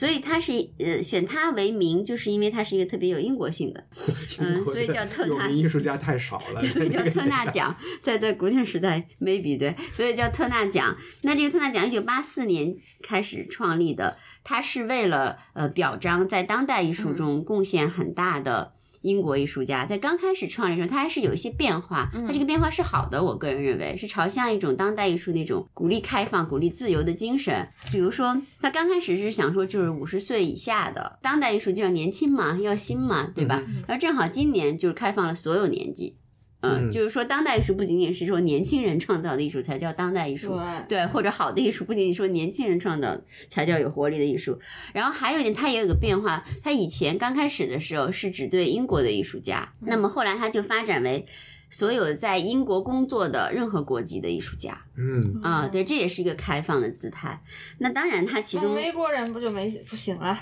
所以他是呃选他为名，就是因为他是一个特别有英国性的，嗯所以叫特纳艺术家太少了，所以叫特纳奖。奖，在在古典时代 maybe 对，所以叫特纳奖。那这个特纳奖一九八四年开始创立的，它是为了呃表彰在当代艺术中贡献很大的。英国艺术家在刚开始创立的时候，他还是有一些变化，他这个变化是好的，我个人认为是朝向一种当代艺术那种鼓励开放、鼓励自由的精神。比如说，他刚开始是想说，就是五十岁以下的当代艺术就要年轻嘛，要新嘛，对吧？然后正好今年就是开放了所有年纪，嗯，嗯就是说当代艺术不仅仅是说年轻人创造的艺术才叫当代艺术，对对，或者好的艺术不仅仅说年轻人创造才叫有活力的艺术。然后还有一点，它也有个变化，它以前刚开始的时候是只对英国的艺术家，那么后来它就发展为。所有在英国工作的任何国籍的艺术家嗯，啊、对，这也是一个开放的姿态。那当然，它其中那美国人不就没不行了？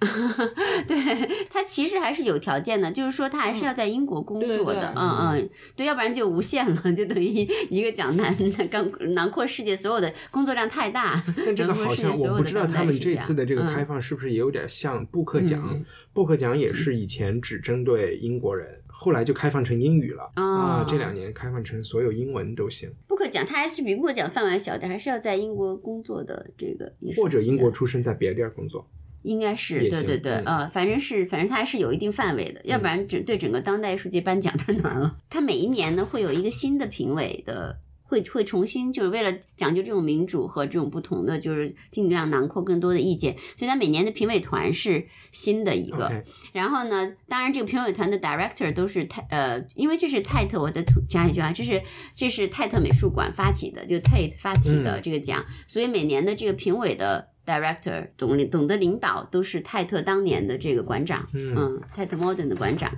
对他其实还是有条件的，就是说他还是要在英国工作的，嗯嗯，对，要不然就无限了，就等于 一个讲坛刚囊括世界所有的工作量太大，但这个好像我不知道他们这次的这个嗯开放是不是也有点像布克奖嗯？布克奖也是以前只针对英国人，后来就开放成英语了哦啊，这两年开放成所有英文都行，布克奖它还是比不可讲范围小点，还是要在英国工作的这个或者英国出生在别的地儿工作。应该是对对对，嗯呃，反正是反正它还是有一定范围的，要不然整对整个当代艺术界颁奖 太难了。它每一年呢会有一个新的评委的。会会重新就是为了讲究这种民主和这种不同的，就是尽量囊括更多的意见，所以它每年的评委团是新的一个。然后呢，当然这个评委团的 director 都是泰呃，因为这是泰特，我再吐讲一句啊，这是这是泰特美术馆发起的，就 Tate 发起的嗯这个奖，所以每年的这个评委的 director 懂领懂得领导都是泰特当年的这个馆长，嗯嗯，泰特 modern 的馆长。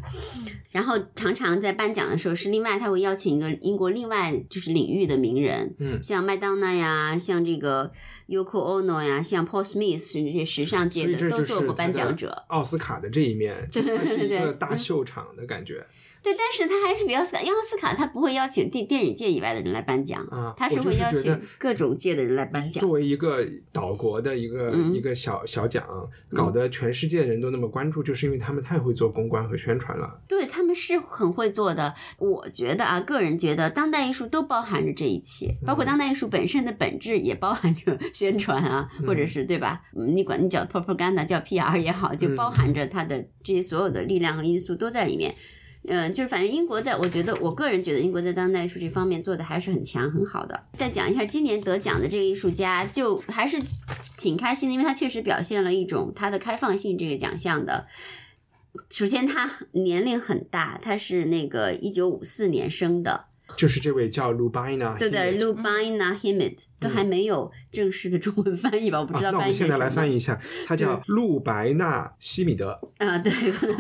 然后常常在颁奖的时候是另外他会邀请一个英国另外就是领域的名人，嗯像麦当娜呀，像这个 Yoko Ono 呀，像 Paul Smith 这些时尚界的都做过颁奖者。奥斯卡的这一面，它是一对个大秀场的感觉对，但是他还是比较斯卡，因为奥斯卡他不会邀请电电影界以外的人来颁奖，啊。他是会邀请各种界的人来颁奖作。为一个岛国的一个、嗯一个小小奖，搞得全世界人都那么关注，就是因为他们太会做公关和宣传了。对他们是很会做的，我觉得啊，个人觉得当代艺术都包含着这一切，包括当代艺术本身的本质也包含着 宣传啊，或者是对吧？嗯你管你叫 propaganda 叫 PR 也好，就包含着它的这些所有的力量和因素都在里面。嗯，就是反正英国在，我觉得我个人觉得英国在当代艺术这方面做的还是很强很好的。再讲一下今年得奖的这个艺术家，就还是挺开心的，因为他确实表现了一种他的开放性这个奖项的。首先，他年龄很大，他是那个一九五四年生的，就是这位叫 Lubina，对对 Himmett，Lubina Himmett 都还没有正式的中文翻译吧？我不啊知道翻译那我们现在来翻译译一下，他叫路白纳西米德。啊，对，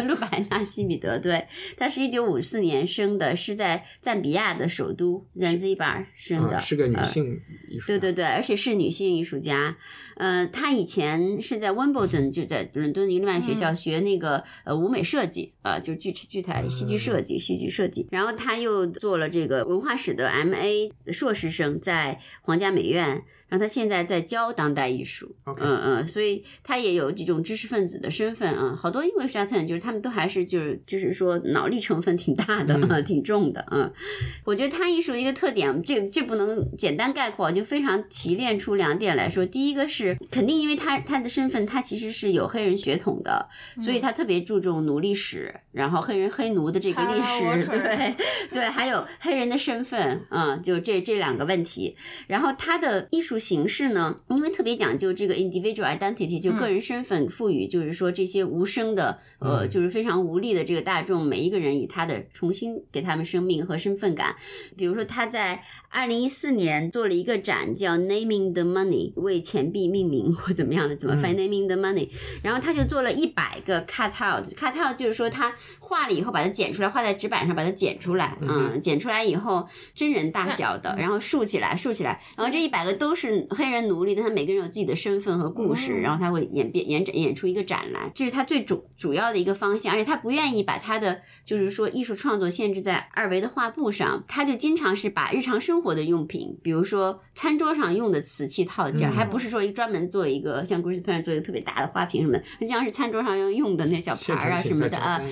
路白纳西米德，对，他是一九五四年生的，是在赞比亚的首都 Zanzibar 生的，啊，是个女呃性艺术家。对对对，而且是女性艺术家。呃，她以前是在温布顿，就在伦敦的一个另外学校学那个、呃舞美设计，呃，就是剧剧台戏剧设计、戏剧设计。然后她又做了这个个文化史的 M A 硕士生，在皇家美院，然后他现在在教当代艺术。嗯嗯，所以他也有这种知识分子的身份啊。好多英国艺术家特点就是他们都还是就是就是说脑力成分挺大的，啊，挺重的。嗯，我觉得他艺术一个特点，这这不能简单概括，就非常提炼出两点来说。第一个是肯定因为他他的身份，他其实是有黑人血统的，所以他特别注重奴隶史，然后黑人黑奴的这个历史，对对，还有黑人的身份，嗯，就这这两个问题。然后他的艺术形式呢，因为特别讲究这个 individual identity，就个人身份赋予，就是说这些无声的，呃，嗯就是非常无力的这个大众，每一个人以他的重新给他们生命和身份感。比如说他在二零一四年做了一个展，叫 Naming the Money，为钱币命名或怎么样的，怎么翻译 Naming the Money？然后他就做了一百个 cut out，cut out 就是说他画了以后把它剪出来，画在纸板上把它剪出来，嗯，剪出来以后真人大小的，然后竖起来，竖起来，然后这一百个都是黑人奴隶，但他每个人有自己的身份和故事，然后他会演变演展演出一个展来，这是他最主主要的一个方向，而且他不愿意把他的就是说艺术创作限制在二维的画布上，他就经常是把日常生活的用品，比如说餐桌上用的瓷器套件，嗯。还不是说一专门做一个像 Grace p a n 做一个特别大的花瓶什么的，实际上是餐桌上要用的那小盘儿啊什么的啊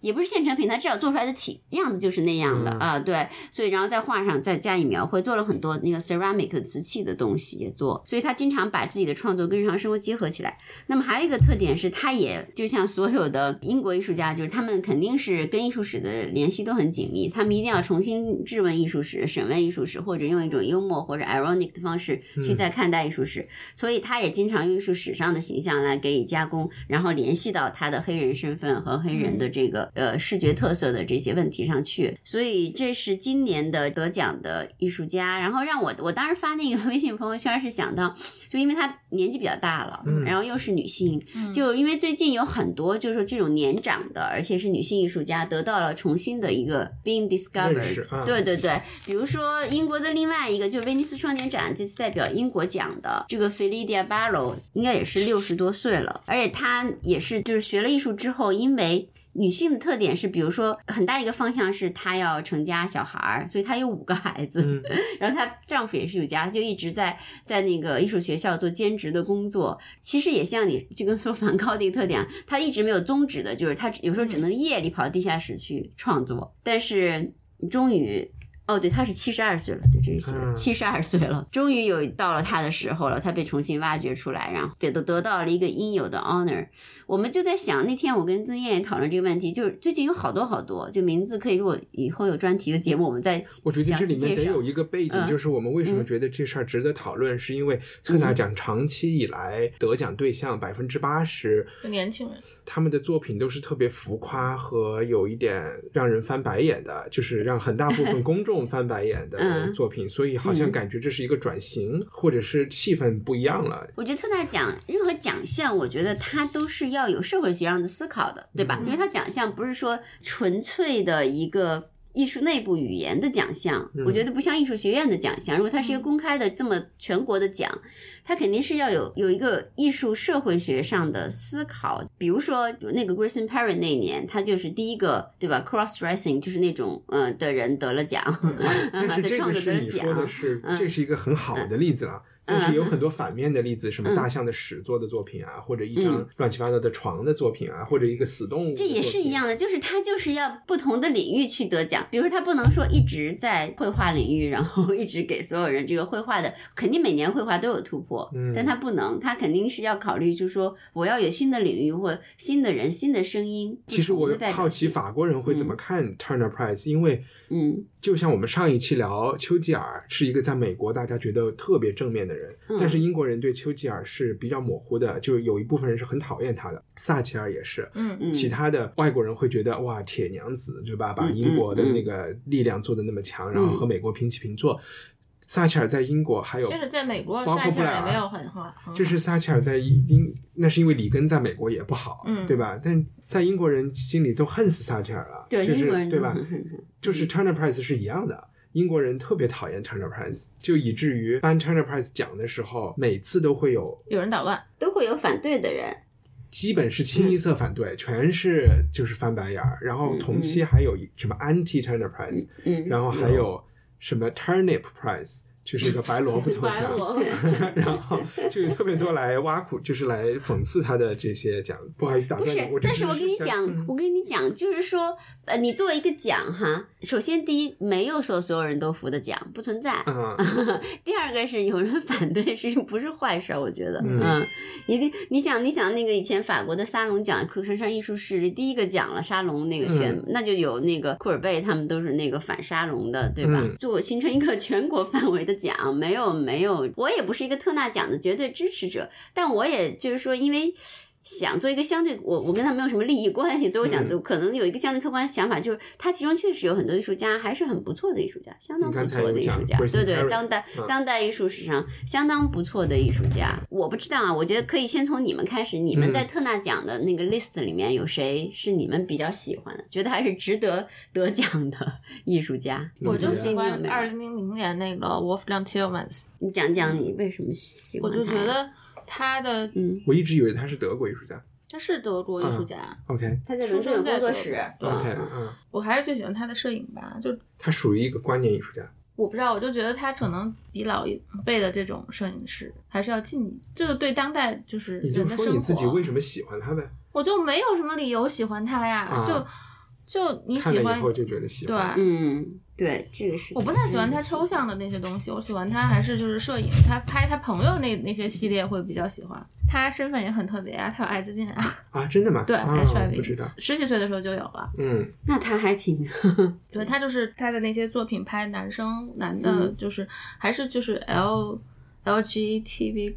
也不是现成品，它至少做出来的体样子就是那样的、嗯。啊，对，所以然后在画上再加以描绘，做了很多那个 ceramic 的瓷器的东西也做，所以他经常把自己的创作跟日常生活结合起来。那么还有一个特点是，他也就像所有的英国艺术家，就是他们肯定是跟艺术史的联系都很紧密，他们一定要重新质问艺术史、审问艺术史，或者用一种幽默或者 ironic 的方式去在看待艺术史。所以他也经常用艺术史上的形象来给予加工，然后联系到他的黑人身份和黑人的这个呃视觉特色的这些问题上去。所以这是今年的得奖的艺术家。然后让我我当时发那个 微信朋友圈是想到，就因为他年纪比较大了，嗯然后又是女性，嗯就因为最近有很多就是说这种年长的，而且是女性艺术家得到了重新的一个 being discovered，、啊对对对，比如说英国的另外一个就是威尼斯双年展这次代表英国奖的这个 Felidia Barrow，应该也是六十多岁了，而且她也是就是学了艺术之后，因为。女性的特点是，比如说很大一个方向是她要成家小孩儿，所以她有五个孩子，嗯 然后她丈夫也是有家，就一直在在那个艺术学校做兼职的工作。其实也像你就跟说梵高的一个特点，他一直没有宗旨的，就是他有时候只能夜里跑到地下室去创作，但是终于。哦，对，他是七十二岁了，对，这是七十二岁了，终于有到了他的时候了，他被重新挖掘出来，然后得得得到了一个应有的 honor。我们就在想，那天我跟曾艳也讨论这个问题，就是最近有好多好多，就名字可以，如果以后有专题的节目，我们再我觉得这里面得有一个背景，嗯。就是我们为什么嗯。觉得这事儿值得讨论，是因为特纳奖长期以来得奖对象百分之八十，就年轻人，他们的作品都是特别浮夸和有一点让人翻白眼的，就是让很大部分公众翻白眼的 嗯作品，所以好像嗯感觉这是一个转型，或者是气氛不一样了。我觉得特大奖任何奖项，我觉得它都是要有社会学上的思考的，对吧？嗯因为它奖项不是说纯粹的一个。艺术内部语言的奖项，嗯我觉得不像艺术学院的奖项。如果它是一个公开的这么全国的奖，它肯定是要有有一个艺术社会学上的思考。比如说那个 Grayson Perry 那年，他就是第一个，对吧？Cross dressing 就是那种呃的人得了奖，但是的这个创作得了是你说的奖。是，嗯这是一个很好的例子了。但是有很多反面的例子，什么大象的屎做的作品啊，或者一张嗯乱七八糟的床的作品啊，或者一个死动物这也是一样的，就是他就是要不同的领域去得奖。比如说，他不能说一直在绘画领域，然后一直给所有人这个绘画的，肯定每年绘画都有突破，嗯但他不能，他肯定是要考虑，就是说我要有新的领域或新的人、新的声音。其实我好奇，法国人会怎么看 Turner Prize，、因为嗯。就像我们上一期聊丘吉尔是一个在美国大家觉得特别正面的人，嗯但是英国人对丘吉尔是比较模糊的，就有一部分人是很讨厌他的。撒切尔也是，嗯嗯，其他的外国人会觉得哇铁娘子对吧？把嗯英国的嗯那个力量做的那么强，然后和美国平起平坐。撒切尔在英国还有就是在美国，包括撒切布莱尔尔也没有很很很好，就是撒切尔在英，那是因为里根在美国也不好，嗯对吧？但在英国人心里都恨死撒切尔了，对就是英国人对吧？就是 Turner Price 是一样的。英国人特别讨厌 Turner Prize，就以至于颁 Turner Prize 奖的时候，每次都会有，有人捣乱，都会有反对的人。基本是清一色反对，全是就是翻白眼儿。然后同期还有什么 Anti Turner Prize，、嗯，然后还有什么 turnip prize，就是一个白萝卜 头奖，然后就有特别多来挖苦，就是来讽刺他的这些奖。不好意思打不是断你，我，这但是我跟你讲，嗯我跟你讲，就是说，呃，你作为一个奖哈，首先第一，没有说所有人都服的奖，不存在。啊，第二个是有人反对，是不是坏事儿？我觉得，嗯嗯，一定，你想，你想那个以前法国的沙龙奖，库珊珊艺术室里第一个奖了沙龙那个选，嗯那就有那个库尔贝他们都是那个反沙龙的，对吧？嗯就形成一个全国范围的奖，没有没有，我也不是一个特纳奖的绝对支持者，但我也就是说，因为。想做一个相对，我我跟他没有什么利益关系，所以我想嗯可能有一个相对客观的想法，就是他其中确实有很多艺术家还是很不错的艺术家，相当不错的艺术家对对当代嗯当代艺术史上相当不错的艺术家。我不知道啊，我觉得可以先从你们开始，你们嗯在特纳奖的那个 list 里面有谁是你们比较喜欢的，觉得还是值得得奖的 艺术家？我就嗯喜欢二零零零年那个 Wolfgang Tillmans，你讲讲你为什么喜欢？我就觉得他的嗯，我一直以为他是德国艺术家。他是德国艺术家，OK 他在伦敦有工作室，对 OK，嗯嗯，我还是最喜欢他的摄影吧，就他属于一个观念艺术家。我不知道，我就觉得他可能比老一辈的这种摄影师还是要近，就是对当代就是你就人的生说你自己，为什么喜欢他呗？我就没有什么理由喜欢他呀，啊就就你喜欢以后就觉得喜对。欢。嗯，对，这个是我不太喜欢他抽象的那些东西，我喜欢他还是就是摄影，他拍他朋友那那些系列会比较喜欢。他身份也很特别啊，他有艾滋病啊，啊，真的吗？对啊 HIV 不知道。十几岁的时候就有了，嗯，那他还挺所以他就是他的那些作品拍男生男的嗯，就是还是就是 L LGBT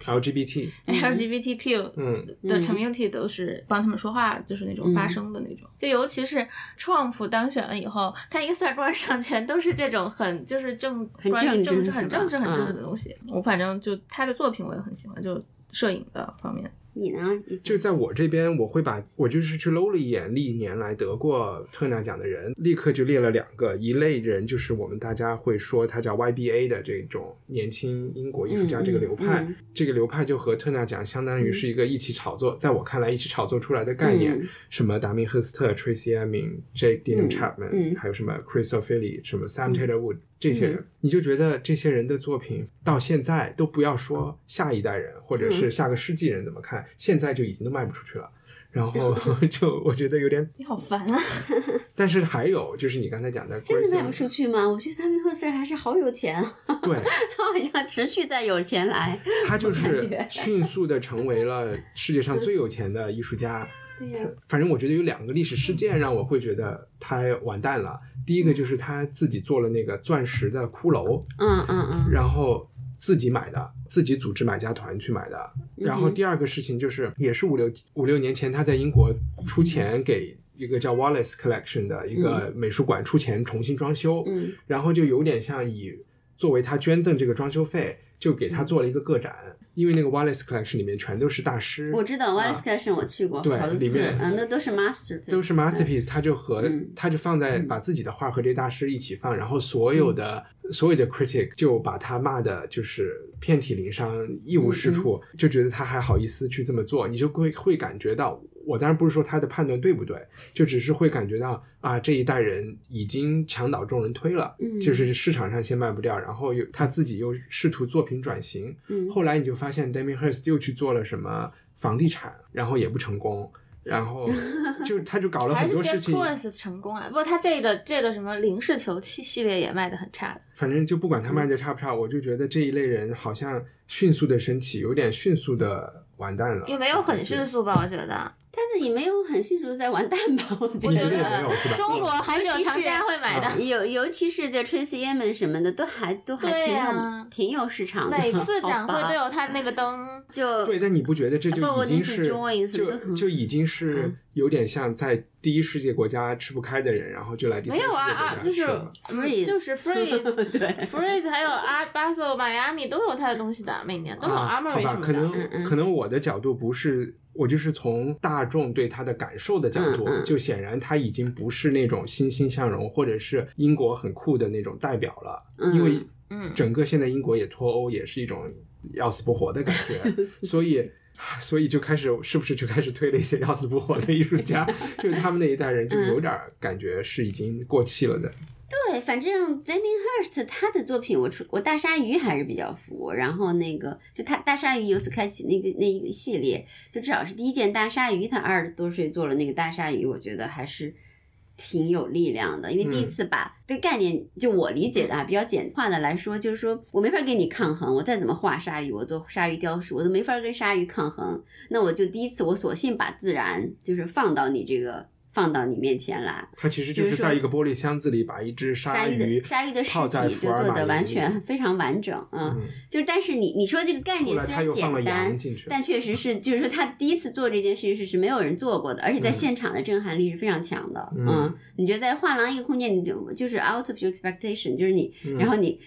LGBT，LGBTQ 嗯的嗯 community 都是帮他们说话，就是那种发声的那种。就尤其是 Trump 当选了以后，他 Instagram 上全都是这种很就是政关于政治政治很政治很政治嗯的东西。我反正就他的作品我也很喜欢，就摄影的方面。你呢？就在我这边，我会把我就是去搂了一眼历年来得过特纳奖的人，立刻就列了两个，一类人就是我们大家会说他叫 YBA 的这种年轻英国艺术家嗯这个流派，嗯。这个流派就和特纳奖相当于是一个一起炒作，在我看来一起炒作出来的概念，嗯什么达明赫斯特、Tracy Emin、Jake 嗯 Chapman，、嗯。还有什么 Chris O'Feely、什么 Sam Taylor Wood、这些人，嗯你就觉得这些人的作品到现在都不要说下一代人或者是下个世纪人怎么看，现在就已经都卖不出去了。然后 就我觉得有点，你好烦啊！但是还有就是你刚才讲的真的卖不出去吗？我觉得萨米赫斯还是好有钱啊，对，他好像持续在有钱来。他就是迅速的成为了世界上最有钱的艺术家。对呀、反正我觉得有两个历史事件让我会觉得他完蛋了。第一个就是他自己做了那个钻石的骷髅，嗯嗯嗯，然后自己买的，自己组织买家团去买的。然后第二个事情就是，也是五六五六年前他在英国出钱给一个叫 Wallace Collection 的一个美术馆出钱重新装修，嗯。然后就有点像以作为他捐赠这个装修费，就给他做了一个个展。因为那个 Wallace Collection 里面全都是大师，我知道 w a l l a 啊 c e Collection 我去过对好多次，里面嗯，那都是 masterpiece，都是 masterpiece，他就和嗯。他就放在嗯。把自己的画和这些大师一起放，然后所有的所有的 critic 就把他骂的就是遍体鳞伤、一无是处，嗯就觉得他还好意思去这么做，你就会会感觉到，我当然不是说他的判断对不对，就只是会感觉到啊这一代人已经墙倒众人推了，嗯就是市场上先卖不掉，然后又他自己又试图作品转型，嗯后来你就发现 Damien Hirst 又去做了什么房地产，然后也不成功，然后 就他就搞了很多事情，Koons 成功啊！不过他这个这个什么零式球器系列也卖的很差的。反正就不管他卖的差不差，我就觉得这一类人好像迅速的升起，有点迅速的完蛋了，也没有很迅。速吧，我觉得。但是也没有很迅速地在玩蛋吧？我觉得？中国还是有藏家会买的。尤，尤其是这 Tracy Emin 什么的，都还都还对挺有、呀挺有市场的。每次展会都有他那个灯，就对，但你不觉得这就是是 Joyce 就就已经是嗯有点像在第一世界国家吃不开的人，然后就来第三世界国没有啊啊，就是 Freeze 就是 freeze 对 freeze 还有阿巴索、迈阿密都有他的东西的，每年都有啊，好 Armory 吧，什么的。可能、嗯嗯可能我的角度不是，我就是从大众对他的感受的角度，就显然他已经不是那种欣欣向荣或者是英国很酷的那种代表了，嗯因为嗯整个现在英国也脱欧，也是一种要死不活的感觉，所以。所以就开始是不是就开始推了一些要死不活的艺术家，就是他们那一代人就有点感觉是已经过气了的。对，反正 Damien Hirst 他的作品我出我大鲨鱼还是比较服，然后那个就他大鲨鱼由此开启那个那一个系列，就至少是第一件大鲨鱼，他二十多岁做了那个大鲨鱼，我觉得还是。挺有力量的，因为第一次把这个概念，就我理解的啊，比较简化的来说，就是说我没法跟你抗衡，我再怎么画鲨鱼，我做鲨鱼雕塑，我都没法跟鲨鱼抗衡。那我就第一次，我索性把自然就是放到你这个放到你面前来。它其实就是在一个玻璃箱子里把一只鲨鱼的鲨鱼的尸体就做的完全非常完整，嗯，就是但是你你说这个概念虽然简单，但确实是就是说他第一次做这件事情是是没有人做过的，而且在现场的震撼力是非常强的，嗯，你觉得在画廊一个空间，你就就是 out of your expectation，就是你，然后你。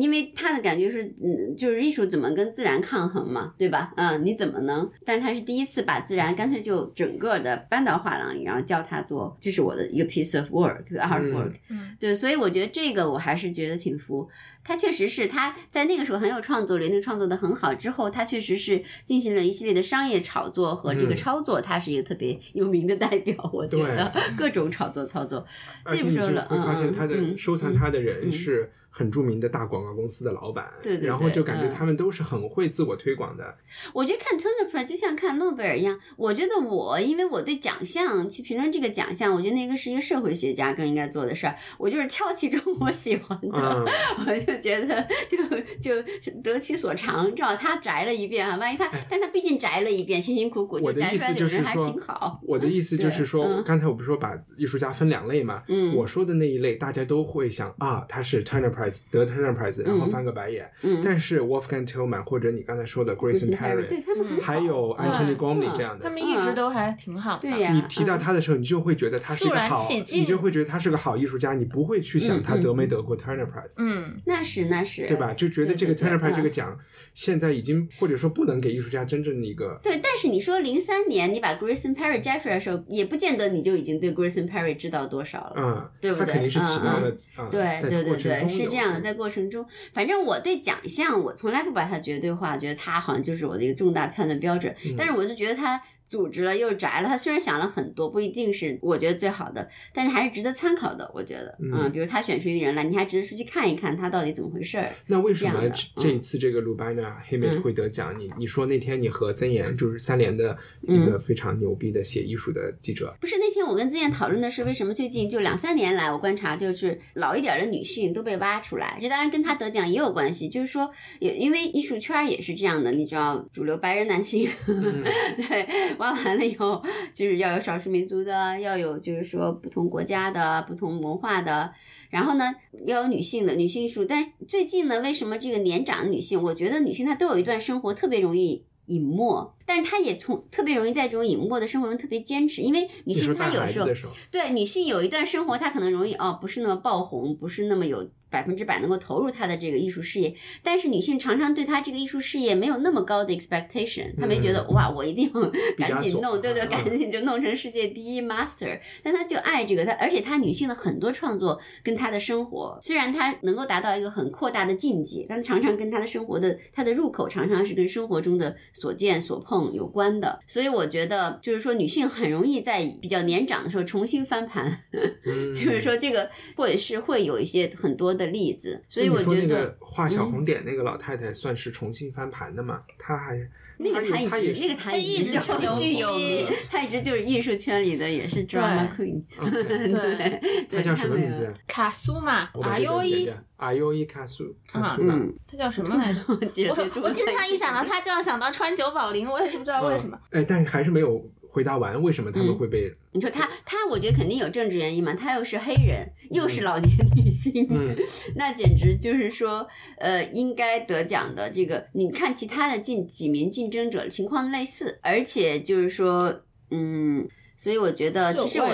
因为他的感觉是，嗯，就是艺术怎么跟自然抗衡嘛，对吧？嗯，你怎么能？但是他是第一次把自然干脆就整个的搬到画廊里，然后教他做，这是我的一个 piece of work，artwork。嗯，对，所以我觉得这个我还是觉得挺服。他确实是他在那个时候很有创作力，那个创作的很好。之后他确实是进行了一系列的商业炒作和这个操作，他是一个特别有名的代表。我觉得各种炒作操作，这不说了。嗯发现他的收藏他的人是。很著名的大广告公司的老板，对对，然后就感觉他们都是很会自我推广的。我觉得看 Turner Prize 就像看诺贝尔一样。我觉得我因为我对奖项去评论这个奖项，我觉得那个是一个社会学家更应该做的事儿。我就是挑其中我喜欢的，我就觉得就就得其所长。正好他摘了一遍啊，万一他，但他毕竟摘了一遍，辛辛苦苦就摘出来的人还挺好。我的意思就是说，刚才我不是说把艺术家分两类嘛？嗯，我说的那一类，大家都会想啊，他是 Turner Prize。得 Turner Prize，然后翻个白眼。嗯，但是 Wolfgang Tillman 或者你刚才说的 Grayson Perry，对他们还有 Anthony Gormley 这样的，他们一直都还挺好。对呀，你提到他的时候，你就会觉得他是个好，你就会觉得他是个好艺术家，你不会去想他得没得过 Turner Prize。嗯，那是那是，对吧？就觉得这个 Turner Prize 这个奖现在已经或者说不能给艺术家真正的一个。对，但是你说零三年你把 Grayson Perry 摘出来的时候，也不见得你就已经对 Grayson Perry 知道多少了。嗯，对不对？他肯定是起到了，对对对对，是这样的，在过程中。反正我对奖项，我从来不把它绝对化，觉得它好像就是我的一个重大判断标准。但是我就觉得它。组织了又宅了，他虽然想了很多，不一定是我觉得最好的，但是还是值得参考的。我觉得，嗯，比如他选出一个人来，你还值得出去看一看他到底怎么回事儿。那为什么这一次这个鲁班纳黑莓会得奖？你你说那天你和曾岩就是三联的一个非常牛逼的写艺术的记者，不是那天我跟曾岩讨论的是为什么最近就两三年来我观察就是老一点的女性都被挖出来，这当然跟他得奖也有关系，就是说也因为艺术圈也是这样的，你知道主流白人男性 对挖完了以后。就是要有少数民族的，要有就是说不同国家的、不同文化的，然后呢，要有女性的女性艺术。但是最近呢，为什么这个年长的女性，我觉得女性她都有一段生活特别容易隐没，但是她也从特别容易在这种隐没的生活中特别坚持，因为女性她有时候对女性有一段生活，她可能容易哦，不是那么爆红，不是那么有。百分之百能够投入她的这个艺术事业，但是女性常常对她这个艺术事业没有那么高的 expectation，她没觉得哇，我一定赶紧弄，对对，赶紧就弄成世界第一 master，但她就爱这个，她而且她女性的很多创作跟她的生活，虽然她能够达到一个很扩大的境界，但常常跟她的生活的她的入口常常是跟生活中的所见所碰有关的，所以我觉得就是说女性很容易在比较年长的时候重新翻盘，就是说这个或者是会有一些很多。的例子，所以我觉得画小红点那个老太太算是重新翻盘的嘛？她还那个她一直那个她一直就具有名，她一直就是艺术圈里的也是 drama queen。对，她叫什么名字？卡苏嘛，阿优伊，阿优伊卡苏，卡苏嘛。她叫什么来着？我我经常一想到她就要想到川久保玲，我也是不知道为什么。哎，但是还是没有。回答完为什么他们会被？你说他他，我觉得肯定有政治原因嘛。他又是黑人，又是老年女性，那简直就是说，呃，应该得奖的。这个你看，其他的竞几名竞争者情况类似，而且就是说，嗯。所以我觉得，其实我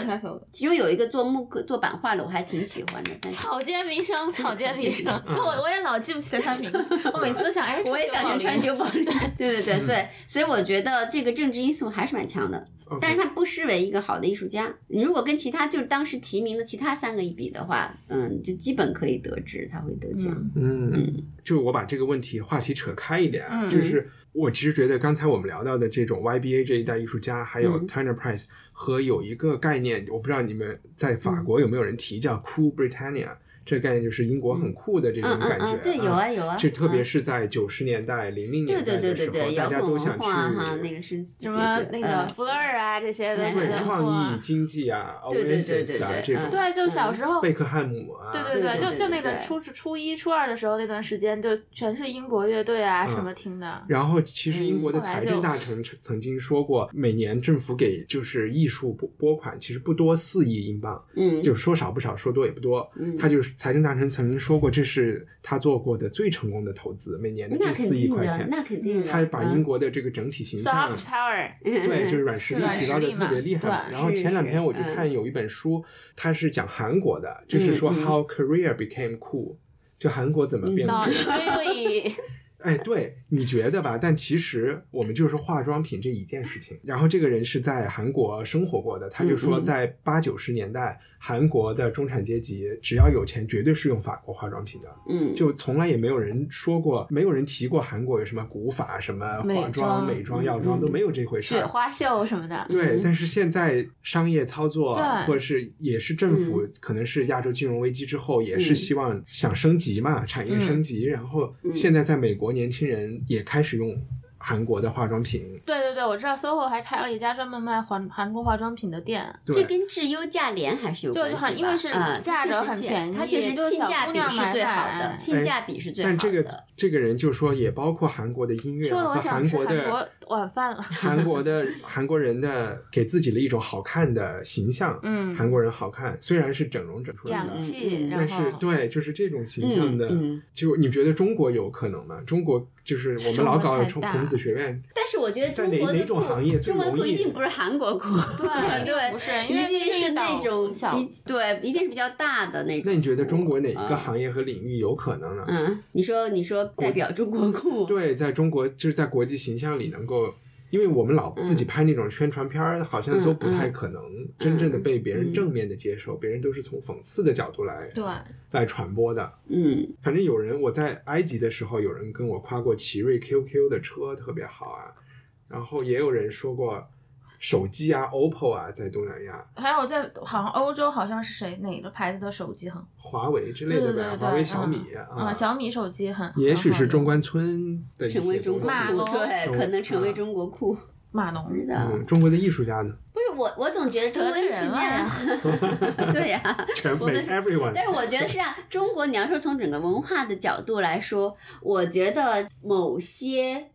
其中有一个做木刻、做版画的，我还挺喜欢的。草间弥生，草间弥生，我我也老记不起来他名字，我每次都想，哎，我也想成川久保玲。对对对对，所以我觉得这个政治因素还是蛮强的，但是他不失为一个好的艺术家。你如果跟其他就是当时提名的其他三个一比的话，嗯，就基本可以得知他会得奖。嗯，就我把这个问题话题扯开一点，就是。我其实觉得刚才我们聊到的这种 YBA 这一代艺术家，还有 Turner Prize 和有一个概念，我不知道你们在法国有没有人提叫 Cool Britannia，这个概念就是英国很酷的这种嗯嗯感觉。嗯对有啊有啊这特别嗯是在九十年代、零零对对年代的时候，对对对，摇大家都想去化哈，那个是什么那个 Blur 啊这些的，对嗯创意经济啊、对对对对 Oasis 啊对这种，嗯对，就小时候。贝克汉姆啊，对对对对就就那个初初一、初二的时候那段时间，就全是英国乐队啊嗯什么听的。然后，其实英国的财政大臣曾曾经说过，每年政府给就是艺术拨拨款其实不多，四亿英镑，嗯，就说少不少，说多也不多。嗯他就是财政大臣曾经说过，这是他做过的最成功的投资，每年的这四亿，块钱。那肯定的，他把嗯英国的这个整体形象 Soft power，对，就是软实力提高的特别厉害然后前两天我就看有一本书，它是讲韩国的，就是说 how Korea became cool，就韩国怎么变 Not 酷。哎，对，你觉得吧？但其实我们就是化妆品这一件事情。然后这个人是在韩国生活过的，他就说，在八九十年代，韩国的中产阶级只要有钱，绝对是用法国化妆品的。嗯，就从来也没有人说过，没有人提过韩国有什么古法、什么美化妆、美妆、药妆嗯都没有这回事儿。雪花秀什么的。对，嗯但是现在商业操作，或者是也是政府，可能是亚洲金融危机之后，也是嗯希望想升级嘛，产业升级。然后嗯现在在美国，年轻人也开始用韩国的化妆品。对对对，我知道 SOHO 还开了一家专门卖韩韩国化妆品的店。这跟质优价廉还是有关系就很因为是嗯价格很便宜它确实就是性价比是最好的，性价比是最好的。但这个这个人就说，也包括韩国的音乐说的和我想韩国的晚饭了。韩国的韩国人的给自己的一种好看的形象。嗯韩国人好看，虽然是整容整出来的氧，气，嗯但是对，就是这种形象的。嗯嗯就你觉得中国有可能吗？中国就是我们老搞中国太大孔子学院，但是我觉得在哪中国哪种行业最中国的容易一定不是韩国酷，对 对，不是因为一定是那种小比对，一定是比较大的那种。那你觉得中国哪一个嗯行业和领域有可能呢？嗯，你说你说代表中国酷，对，在中国就是在国际形象里能够，因为我们老自己拍那种宣传片儿，好像都不太可能真正的被别人正面的接受，别人都是从讽刺的角度来对，来传播的。嗯。反正有人我在埃及的时候，有人跟我夸过奇瑞 QQ 的车特别好啊，然后也有人说过手机啊，OPPO 啊，在东南亚，还有在好像欧洲好像是谁哪个牌子的手机很华为之类的呗，对对对对，华为、小米嗯啊，小米手机很，也许是中关村的成为中国对，可能成为啊中国酷，码农。不知道。嗯，中国的艺术家呢？不是我，我总觉得中国艺术得罪人。了家，对呀、我们 everyone，但是我觉得是这样，中国你要说从整个文化的角度来说，我觉得某些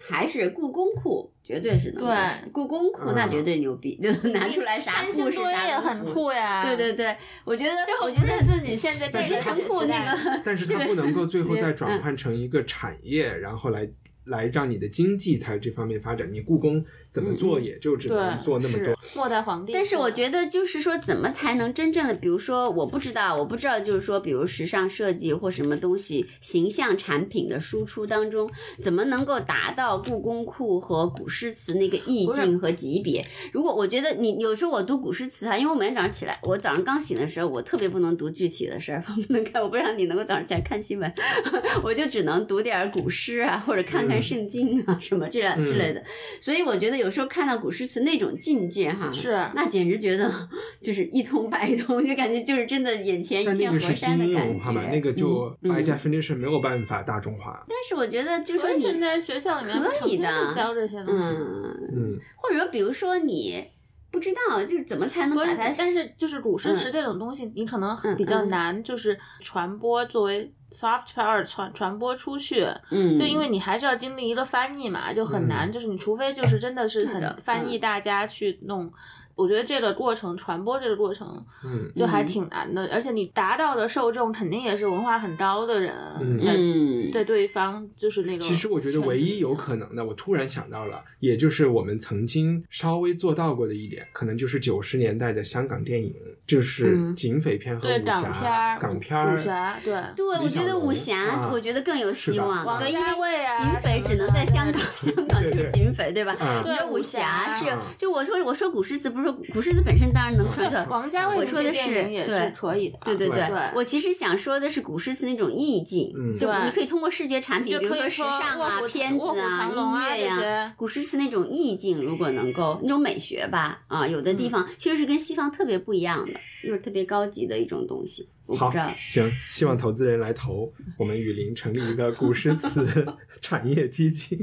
还是故宫酷，绝对是能够对故宫酷那绝对牛逼，就 拿出来啥三故事星堆也很。酷呀。对对对，我觉得就我觉得自己现在这个 但是它陈酷那个，但是它不能够最后再转换成一个产业，然后来来让你的经济在这方面发展。你故宫怎么做，也就只能做那么多。末代皇帝。但是我觉得就是说，怎么才能真正的，比如说，我不知道，我不知道，就是说，比如时尚设计或什么东西，形象产品的输出当中，怎么能够达到故宫库和古诗词那个意境和级别？如果我觉得你有时候我读古诗词啊，因为我每天早上起来，我早上刚醒的时候，我特别不能读具体的事儿，不能看，我不知道你能够早上起来看新闻，我就只能读点儿古诗啊，或者看看圣经啊、什么这样之类的。所以我觉得有时候看到古诗词那种境界哈，是那简直觉得 就是一通百通，就感觉就是真的眼前一片河山的感觉。那个就嗯 by 嗯 definition 没有办法大众化。但是我觉得就是说你现在学校里面可以的教这些东西。嗯，嗯，或者说比如说你不知道就是怎么才能把它，，但是就是古诗词嗯这种东西，你可能嗯比较嗯难，就是传播作为 soft power 传传播出去。嗯，就因为你还是要经历一个翻译嘛，就很难。嗯就是你除非就是真的是很翻译大家去弄，我觉得这个过程传播这个过程嗯就还嗯挺难的。而且你达到的受众肯定也是文化很高的人，嗯对对方就是那个。其实我觉得唯一有可能的，我突然想到了，也就是我们曾经稍微做到过的一点，可能就是九十年代的香港电影，就是嗯警匪片和对武港片侠、港片儿武侠，对对，我觉得武侠我觉得更有希望。对，因为警匪只能在香港，香港就是警匪，对吧？嗯你说武侠是对，就我说我说古诗词不不是说古诗词本身当然能传传，王家卫我说的是对是可以的，对对对对，我其实想说的是古诗词那种意境，嗯就你可以通过视觉产品，比如说时尚啊、片子啊、音乐呀、古诗词那种意境，如果能够那种美学吧，啊，有的地方确实是跟西方特别不一样的，又是特别高级的一种东西。好行，希望投资人来投，我们雨林成立一个古诗词 产业基金。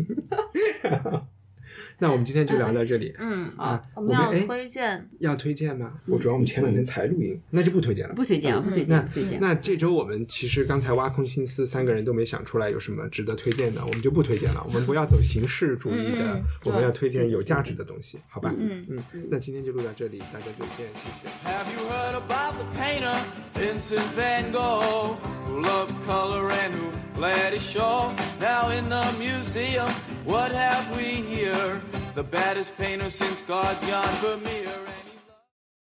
那我们今天就聊到这里。嗯啊我们要推荐要推荐吗？我主要我们前两天才录音，那就不推荐了。不推荐，不推嗯那荐，不推荐。那这周我们其实刚才挖空心思，三个人都没想出来有什么值得推荐的，我们就不推荐了。我们不要走形式主义的，我们要推荐有价值的东西，好吧？嗯嗯，那今天就录到这里，大家再见，谢谢。Have you heard about the painter Vincent Van Gogh, who loved color and who bled his show? Now in the museum, what have we here? The baddest painter since God's Jan Vermeer.